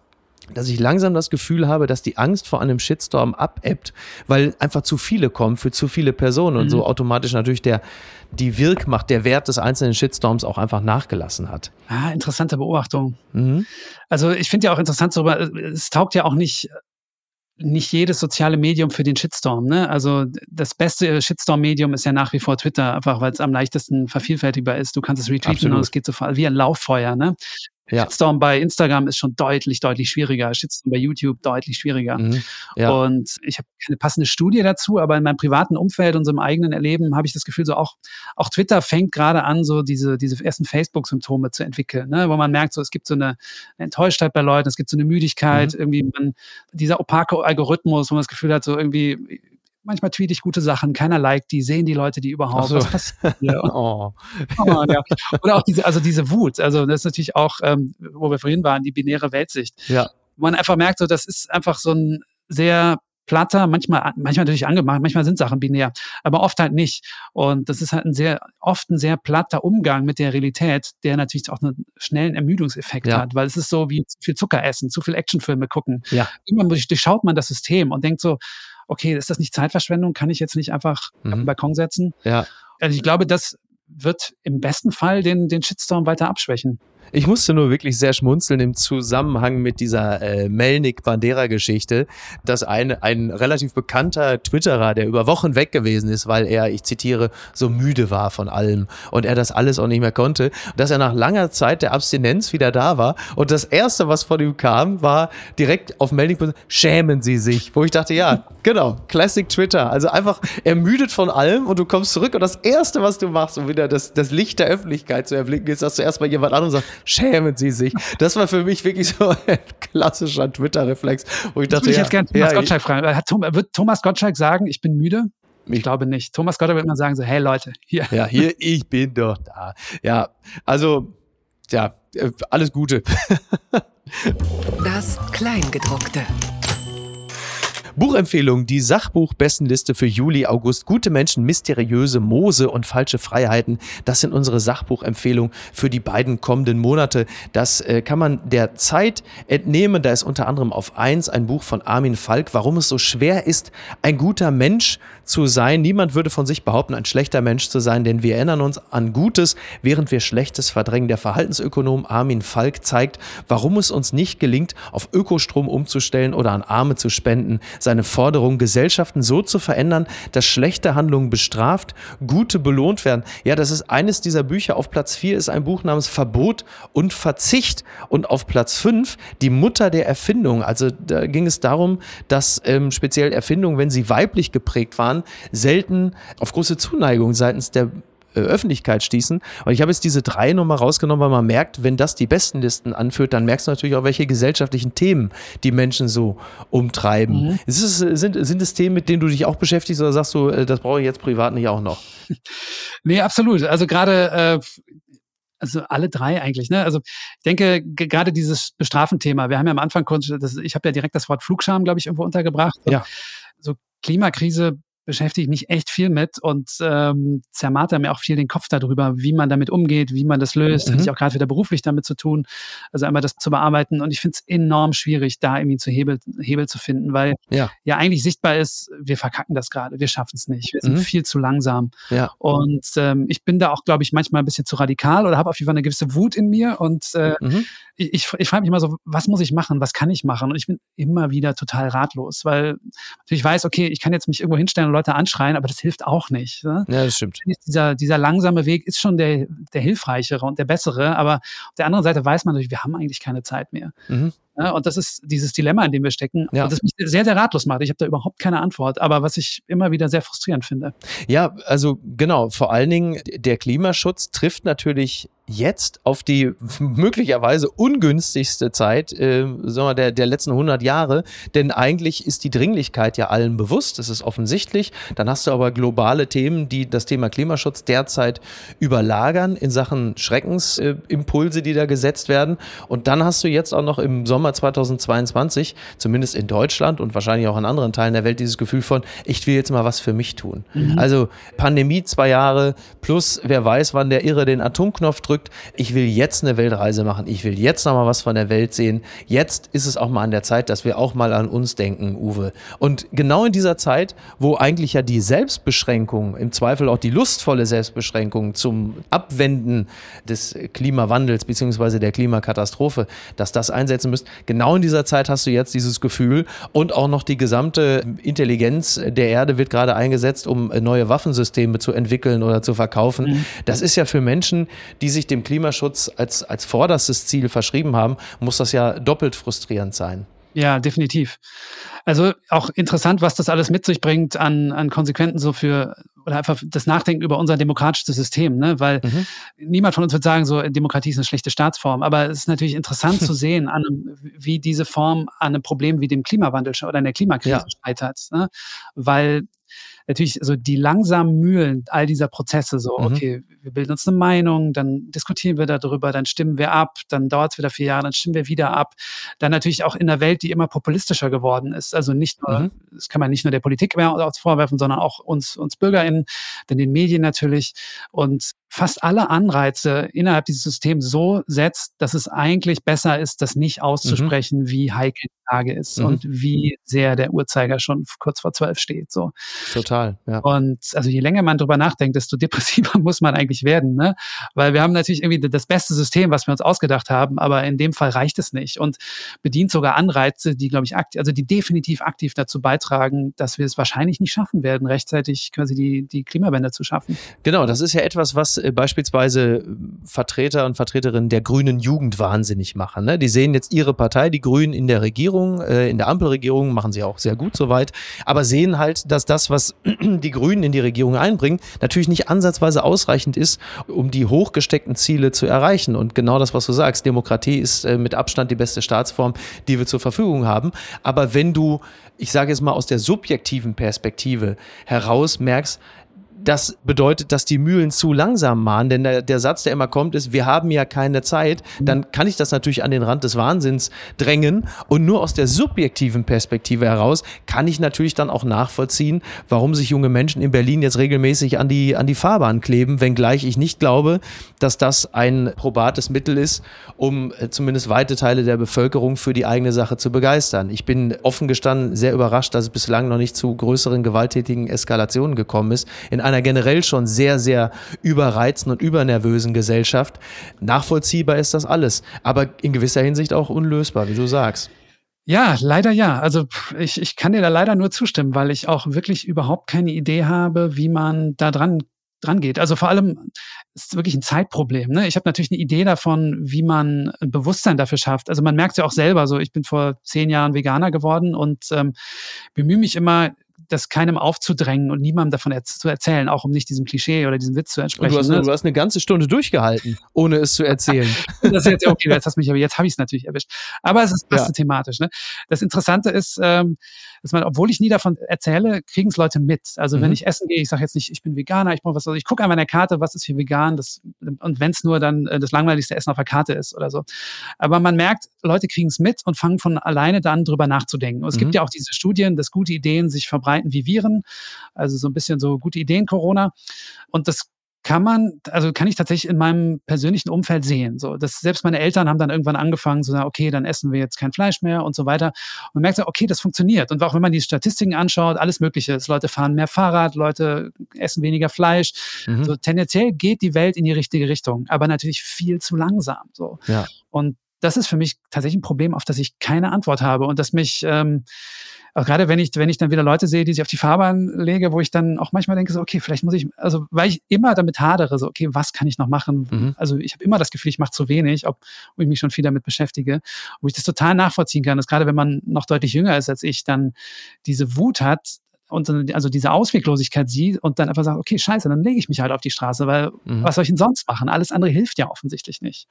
dass ich langsam das Gefühl habe, dass die Angst vor einem Shitstorm abebbt, weil einfach zu viele kommen für zu viele Personen und so Mhm. automatisch natürlich der, die Wirkmacht, der Wert des einzelnen Shitstorms auch einfach nachgelassen hat. Ah, interessante Beobachtung. Mhm. Also ich finde ja auch interessant, darüber, es taugt ja auch nicht, nicht jedes soziale Medium für den Shitstorm. Ne? Also das beste Shitstorm-Medium ist ja nach wie vor Twitter, einfach weil es am leichtesten vervielfältigbar ist. Du kannst es retweeten Absolut. und es geht sofort wie ein Lauffeuer. Ne? Ja. Shitstorm bei Instagram ist schon deutlich, deutlich schwieriger. Shitstorm bei YouTube deutlich schwieriger. Mhm. Ja. Und ich habe keine passende Studie dazu, aber in meinem privaten Umfeld und so im eigenen Erleben habe ich das Gefühl, so auch, auch Twitter fängt gerade an, so diese, diese ersten Facebook-Symptome zu entwickeln, ne? wo man merkt, so es gibt so eine Enttäuschtheit bei Leuten, es gibt so eine Müdigkeit, Mhm. irgendwie man, dieser opake Algorithmus, wo man das Gefühl hat, so irgendwie, manchmal tweete ich gute Sachen, keiner liked die, sehen die Leute die überhaupt, so. was passiert hier? Oh. Oh, ja. Oder auch diese, also diese Wut. Also das ist natürlich auch, ähm, wo wir vorhin waren, die binäre Weltsicht. Ja. Man einfach merkt, so das ist einfach so ein sehr platter, manchmal, manchmal natürlich angemacht, manchmal sind Sachen binär, aber oft halt nicht. Und das ist halt ein sehr, oft ein sehr platter Umgang mit der Realität, der natürlich auch einen schnellen Ermüdungseffekt Ja. hat, weil es ist so wie zu viel Zucker essen, zu viel Actionfilme gucken. Ja. Irgendwann durch- durchschaut man das System und denkt so, okay, ist das nicht Zeitverschwendung? Kann ich jetzt nicht einfach auf den Mhm. Balkon setzen? Ja. Also ich glaube, das wird im besten Fall den, den Shitstorm weiter abschwächen. Ich musste nur wirklich sehr schmunzeln im Zusammenhang mit dieser äh, Melnik-Bandera-Geschichte, dass ein, ein relativ bekannter Twitterer, der über Wochen weg gewesen ist, weil er, ich zitiere, so müde war von allem und er das alles auch nicht mehr konnte, dass er nach langer Zeit der Abstinenz wieder da war und das Erste, was von ihm kam, war direkt auf Melnik, schämen Sie sich, wo ich dachte, ja, genau, Classic Twitter, also einfach ermüdet von allem und du kommst zurück und das Erste, was du machst, um wieder das, das Licht der Öffentlichkeit zu erblicken, ist, dass du erstmal jemand anderem sagst, schämen Sie sich. Das war für mich wirklich so ein klassischer Twitter-Reflex, wo ich dachte, würde ich ja, jetzt gerne Thomas ja, Gottschalk fragen. Hat Tom, wird Thomas Gottschalk sagen, ich bin müde? Ich, Ich- glaube nicht. Thomas Gottschalk wird immer sagen so, hey Leute, hier. ja, hier, ich bin doch da. Ja, also, ja, äh, alles Gute. Das Kleingedruckte. Buchempfehlung, die Sachbuch-Bestenliste für Juli, August. Gute Menschen, mysteriöse Moose und falsche Freiheiten. Das sind unsere Sachbuchempfehlungen für die beiden kommenden Monate. Das äh, kann man der Zeit entnehmen. Da ist unter anderem auf eins ein Buch von Armin Falk, warum es so schwer ist, ein guter Mensch zu sein. Niemand würde von sich behaupten, ein schlechter Mensch zu sein, denn wir erinnern uns an Gutes, während wir Schlechtes verdrängen. Der Verhaltensökonom Armin Falk zeigt, warum es uns nicht gelingt, auf Ökostrom umzustellen oder an Arme zu spenden. Seine Forderung, Gesellschaften so zu verändern, dass schlechte Handlungen bestraft, gute belohnt werden. Ja, das ist eines dieser Bücher. Auf Platz 4 ist ein Buch namens Verbot und Verzicht. Und auf Platz 5 die Mutter der Erfindung. Also da ging es darum, dass ähm, speziell Erfindungen, wenn sie weiblich geprägt waren, selten auf große Zuneigung seitens der Öffentlichkeit stießen. Und ich habe jetzt diese drei nochmal rausgenommen, weil man merkt, wenn das die besten Listen anführt, dann merkst du natürlich auch, welche gesellschaftlichen Themen die Menschen so umtreiben. Mhm. Es, sind, sind es Themen, mit denen du dich auch beschäftigst oder sagst du, äh, das brauche ich jetzt privat nicht auch noch? Nee, absolut. Also gerade, äh, also alle drei eigentlich. Ne? Also ich denke, ge- gerade dieses Bestrafen-Thema, wir haben ja am Anfang, kurz- das, ich habe ja direkt das Wort Flugscham, glaube ich, irgendwo untergebracht. Ja. So Klimakrise beschäftige ich mich echt viel mit und ähm, zermarter mir auch viel den Kopf darüber, wie man damit umgeht, wie man das löst. Mhm. Hatte ich auch gerade wieder beruflich damit zu tun, also einmal das zu bearbeiten. Und ich finde es enorm schwierig, da irgendwie zu Hebel, Hebel zu finden, weil Ja. ja eigentlich sichtbar ist, wir verkacken das gerade, wir schaffen es nicht, wir sind Mhm. viel zu langsam. Ja. Und ähm, ich bin da auch, glaube ich, manchmal ein bisschen zu radikal oder habe auf jeden Fall eine gewisse Wut in mir. Und äh, Mhm. ich, ich, ich frage mich immer so, was muss ich machen, was kann ich machen? Und ich bin immer wieder total ratlos, weil ich weiß, okay, ich kann jetzt mich irgendwo hinstellen und Leute anschreien, aber das hilft auch nicht. Ne? Ja, das stimmt. Dieser, dieser langsame Weg ist schon der, der hilfreichere und der bessere, aber auf der anderen Seite weiß man natürlich, wir haben eigentlich keine Zeit mehr. Mhm. Ja, und das ist dieses Dilemma, in dem wir stecken, Ja. das mich sehr, sehr ratlos macht. Ich habe da überhaupt keine Antwort, aber was ich immer wieder sehr frustrierend finde. Ja, also genau, vor allen Dingen der Klimaschutz trifft natürlich jetzt auf die möglicherweise ungünstigste Zeit äh, sagen wir, der, der letzten 100 Jahre, denn eigentlich ist die Dringlichkeit ja allen bewusst, das ist offensichtlich. Dann hast du aber globale Themen, die das Thema Klimaschutz derzeit überlagern in Sachen Schreckensimpulse, Impulse, die da gesetzt werden. Und dann hast du jetzt auch noch im Sommer Sommer 2022, zumindest in Deutschland und wahrscheinlich auch in anderen Teilen der Welt, dieses Gefühl von, ich will jetzt mal was für mich tun. Mhm. Also Pandemie zwei Jahre plus, wer weiß, wann der Irre den Atomknopf drückt. Ich will jetzt eine Weltreise machen. Ich will jetzt noch mal was von der Welt sehen. Jetzt ist es auch mal an der Zeit, dass wir auch mal an uns denken, Uwe. Und genau in dieser Zeit, wo eigentlich ja die Selbstbeschränkung, im Zweifel auch die lustvolle Selbstbeschränkung zum Abwenden des Klimawandels bzw. der Klimakatastrophe, dass das einsetzen müsst. Genau in dieser Zeit hast du jetzt dieses Gefühl und auch noch die gesamte Intelligenz der Erde wird gerade eingesetzt, um neue Waffensysteme zu entwickeln oder zu verkaufen. Mhm. Das ist ja für Menschen, die sich dem Klimaschutz als, als vorderstes Ziel verschrieben haben, muss das ja doppelt frustrierend sein. Ja, definitiv. Also auch interessant, was das alles mit sich bringt an, an Konsequenzen so für oder einfach das Nachdenken über unser demokratisches System, ne? Weil mhm. niemand von uns wird sagen, so Demokratie ist eine schlechte Staatsform. Aber es ist natürlich interessant zu sehen, einem, wie diese Form an einem Problem wie dem Klimawandel oder der Klimakrise ja. scheitert. Ne? Weil natürlich so die langsamen Mühlen all dieser Prozesse, so, mhm. okay, wir bilden uns eine Meinung, dann diskutieren wir darüber, dann stimmen wir ab, dann dauert es wieder vier Jahre, dann stimmen wir wieder ab. Dann natürlich auch in der Welt, die immer populistischer geworden ist. Also nicht nur, mhm. das kann man nicht nur der Politik mehr vorwerfen, sondern auch uns, uns BürgerInnen, denn den Medien natürlich. Und fast alle Anreize innerhalb dieses Systems so setzt, dass es eigentlich besser ist, das nicht auszusprechen, mhm. wie heikel die Lage ist mhm. und wie sehr der Uhrzeiger schon kurz vor zwölf steht. So. Total. Ja. Und also je länger man drüber nachdenkt, desto depressiver muss man eigentlich werden, ne? Weil wir haben natürlich irgendwie das beste System, was wir uns ausgedacht haben, aber in dem Fall reicht es nicht und bedient sogar Anreize, die, glaube ich, aktiv, also die definitiv aktiv dazu beitragen, dass wir es wahrscheinlich nicht schaffen werden, rechtzeitig quasi die, die Klimawende zu schaffen. Genau, das ist ja etwas, was beispielsweise äh, Vertreter und Vertreterinnen der grünen Jugend wahnsinnig machen. Ne? Die sehen jetzt ihre Partei, die Grünen in der Regierung, äh, in der Ampelregierung, machen sie auch sehr gut soweit, aber sehen halt, dass das, was die Grünen in die Regierung einbringen, natürlich nicht ansatzweise ausreichend ist, um die hochgesteckten Ziele zu erreichen. Und genau das, was du sagst, Demokratie ist äh, mit Abstand die beste Staatsform, die wir zur Verfügung haben. Aber wenn du, ich sage jetzt mal aus der subjektiven Perspektive heraus merkst, das bedeutet, dass die Mühlen zu langsam mahnen, denn der, der, Satz, der immer kommt, ist, wir haben ja keine Zeit, dann kann ich das natürlich an den Rand des Wahnsinns drängen und nur aus der subjektiven Perspektive heraus kann ich natürlich dann auch nachvollziehen, warum sich junge Menschen in Berlin jetzt regelmäßig an die, an die Fahrbahn kleben, wenngleich ich nicht glaube, dass das ein probates Mittel ist, um äh, zumindest weite Teile der Bevölkerung für die eigene Sache zu begeistern. Ich bin offen gestanden sehr überrascht, dass es bislang noch nicht zu größeren gewalttätigen Eskalationen gekommen ist. In einer generell schon sehr, sehr überreizten und übernervösen Gesellschaft. Nachvollziehbar ist das alles, aber in gewisser Hinsicht auch unlösbar, wie du sagst. Ja, leider ja. Also ich, ich kann dir da leider nur zustimmen, weil ich auch wirklich überhaupt keine Idee habe, wie man da dran dran geht. Also vor allem ist es wirklich ein Zeitproblem. Ne? Ich habe natürlich eine Idee davon, wie man ein Bewusstsein dafür schafft. Also man merkt es ja auch selber. So, ich bin vor zehn Jahren Veganer geworden und ähm, bemühe mich immer das keinem aufzudrängen und niemandem davon er zu erzählen, auch um nicht diesem Klischee oder diesem Witz zu entsprechen. Du hast, ne? du hast eine ganze Stunde durchgehalten, ohne es zu erzählen. das ist jetzt okay, jetzt hast mich, aber jetzt habe ich es natürlich erwischt. Aber es ist passt ja. thematisch. Ne? Das Interessante ist, ähm, dass man, obwohl ich nie davon erzähle, kriegen es Leute mit. Also mhm. wenn ich essen gehe, ich sage jetzt nicht, ich bin Veganer, ich brauche was, also ich gucke an der Karte, was ist hier vegan, das, und wenn es nur dann äh, das langweiligste Essen auf der Karte ist oder so. Aber man merkt, Leute kriegen es mit und fangen von alleine dann drüber nachzudenken. Und es mhm. gibt ja auch diese Studien, dass gute Ideen sich verbreiten wie Viren, also so ein bisschen so gute Ideen Corona. Und das kann man, also kann ich tatsächlich in meinem persönlichen Umfeld sehen. So, dass selbst meine Eltern haben dann irgendwann angefangen zu sagen, okay, dann essen wir jetzt kein Fleisch mehr und so weiter. Und man merkt so, okay, das funktioniert. Und auch wenn man die Statistiken anschaut, alles Mögliche. Ist. Leute fahren mehr Fahrrad, Leute essen weniger Fleisch. Mhm. So tendenziell geht die Welt in die richtige Richtung, aber natürlich viel zu langsam. So. Ja. Und das ist für mich tatsächlich ein Problem, auf das ich keine Antwort habe und das mich ähm, auch gerade wenn ich, wenn ich dann wieder Leute sehe, die sich auf die Fahrbahn lege, wo ich dann auch manchmal denke, so, okay, vielleicht muss ich, also weil ich immer damit hadere, so, okay, was kann ich noch machen? Mhm. Also ich habe immer das Gefühl, ich mache zu wenig, ob, ob ich mich schon viel damit beschäftige. Wo ich das total nachvollziehen kann, dass gerade wenn man noch deutlich jünger ist als ich, dann diese Wut hat, und also diese Ausweglosigkeit sieht und dann einfach sagt, okay, scheiße, dann lege ich mich halt auf die Straße, weil mhm. was soll ich denn sonst machen? Alles andere hilft ja offensichtlich nicht.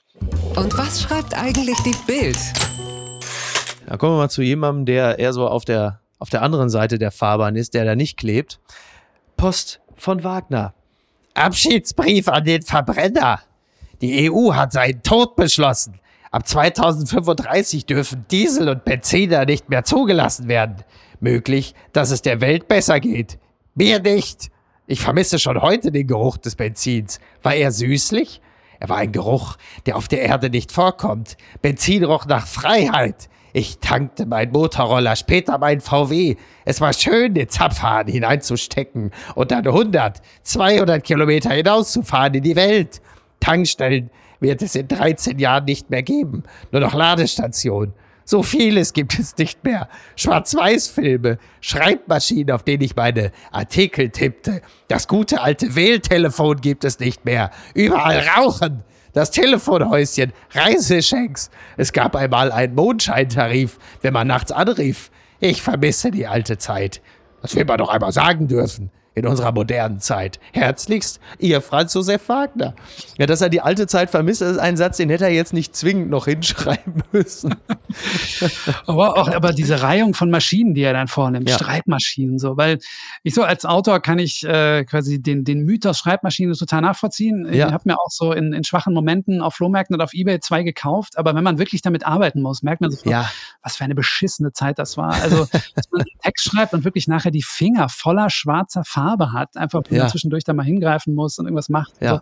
Und was schreibt eigentlich die Bild? Da kommen wir mal zu jemandem, der eher so auf der, auf der anderen Seite der Fahrbahn ist, der da nicht klebt. Post von Wagner. Abschiedsbrief an den Verbrenner. Die EU hat seinen Tod beschlossen. Ab 2035 dürfen Diesel und Benziner nicht mehr zugelassen werden. Möglich, dass es der Welt besser geht. Mir nicht. Ich vermisse schon heute den Geruch des Benzins. War er süßlich? Er war ein Geruch, der auf der Erde nicht vorkommt. Benzin roch nach Freiheit. Ich tankte meinen Motorroller, später mein VW. Es war schön, den Zapfhahn hineinzustecken und dann 100, 200 Kilometer hinauszufahren in die Welt. Tankstellen wird es in 13 Jahren nicht mehr geben. Nur noch Ladestationen. So vieles gibt es nicht mehr. Schwarz-Weiß-Filme, Schreibmaschinen, auf denen ich meine Artikel tippte. Das gute alte Wähltelefon gibt es nicht mehr. Überall Rauchen. Das Telefonhäuschen, Reiseschenks. Es gab einmal einen Mondscheintarif, wenn man nachts anrief. Ich vermisse die alte Zeit. Das will man doch einmal sagen dürfen in unserer modernen Zeit. Herzlichst, Ihr Franz Josef Wagner. Ja, dass er die alte Zeit vermisst, ist ein Satz, den hätte er jetzt nicht zwingend noch hinschreiben müssen. aber, auch, aber diese Reihung von Maschinen, die er dann vornimmt, ja. Schreibmaschinen, so, weil ich so als Autor kann ich äh, quasi den, den Mythos Schreibmaschine total nachvollziehen. Ja. Ich habe mir auch so in, in schwachen Momenten auf Flohmärkten und auf Ebay zwei gekauft, aber wenn man wirklich damit arbeiten muss, merkt man so, ja. was für eine beschissene Zeit das war. Also, dass man einen Text schreibt und wirklich nachher die Finger voller schwarzer Farbe Farbe hat, einfach ja. zwischendurch da mal hingreifen muss und irgendwas macht. Ja. So.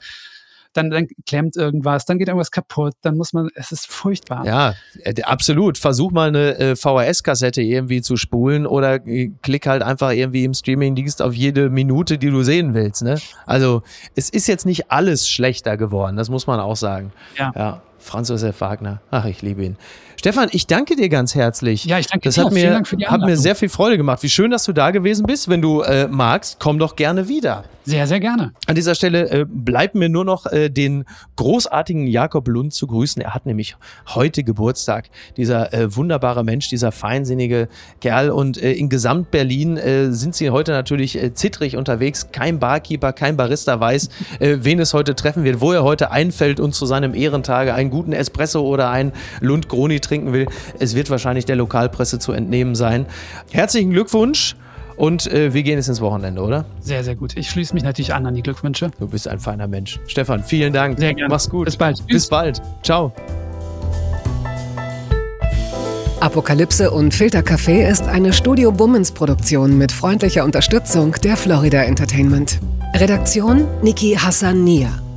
Dann, dann klemmt irgendwas, dann geht irgendwas kaputt, dann muss man, es ist furchtbar. Ja, äh, absolut. Versuch mal eine äh, VHS-Kassette irgendwie zu spulen oder äh, klick halt einfach irgendwie im Streaming-Dienst auf jede Minute, die du sehen willst. Ne? Also es ist jetzt nicht alles schlechter geworden, das muss man auch sagen. Ja. ja. Franz Josef Wagner. Ach, ich liebe ihn. Stefan, ich danke dir ganz herzlich. Ja, ich danke das dir. Das hat, mir, hat mir sehr viel Freude gemacht. Wie schön, dass du da gewesen bist. Wenn du äh, magst, komm doch gerne wieder. Sehr, sehr gerne. An dieser Stelle äh, bleibt mir nur noch äh, den großartigen Jakob Lund zu grüßen. Er hat nämlich heute Geburtstag. Dieser äh, wunderbare Mensch, dieser feinsinnige Kerl. Und äh, in Gesamt-Berlin äh, sind sie heute natürlich äh, zittrig unterwegs. Kein Barkeeper, kein Barista weiß, äh, wen es heute treffen wird, wo er heute einfällt und zu seinem Ehrentage einen guten Espresso oder einen Lund Groni trinken will. Es wird wahrscheinlich der Lokalpresse zu entnehmen sein. Herzlichen Glückwunsch. Und äh, wir gehen jetzt ins Wochenende, oder? Sehr, sehr gut. Ich schließe mich natürlich an an die Glückwünsche. Du bist ein feiner Mensch. Stefan, vielen Dank. Sehr gerne. Mach's gut. Bis bald. Bis bald. Ciao. Apokalypse und Filtercafé ist eine Studio Bummens Produktion mit freundlicher Unterstützung der Florida Entertainment. Redaktion Niki Hassania.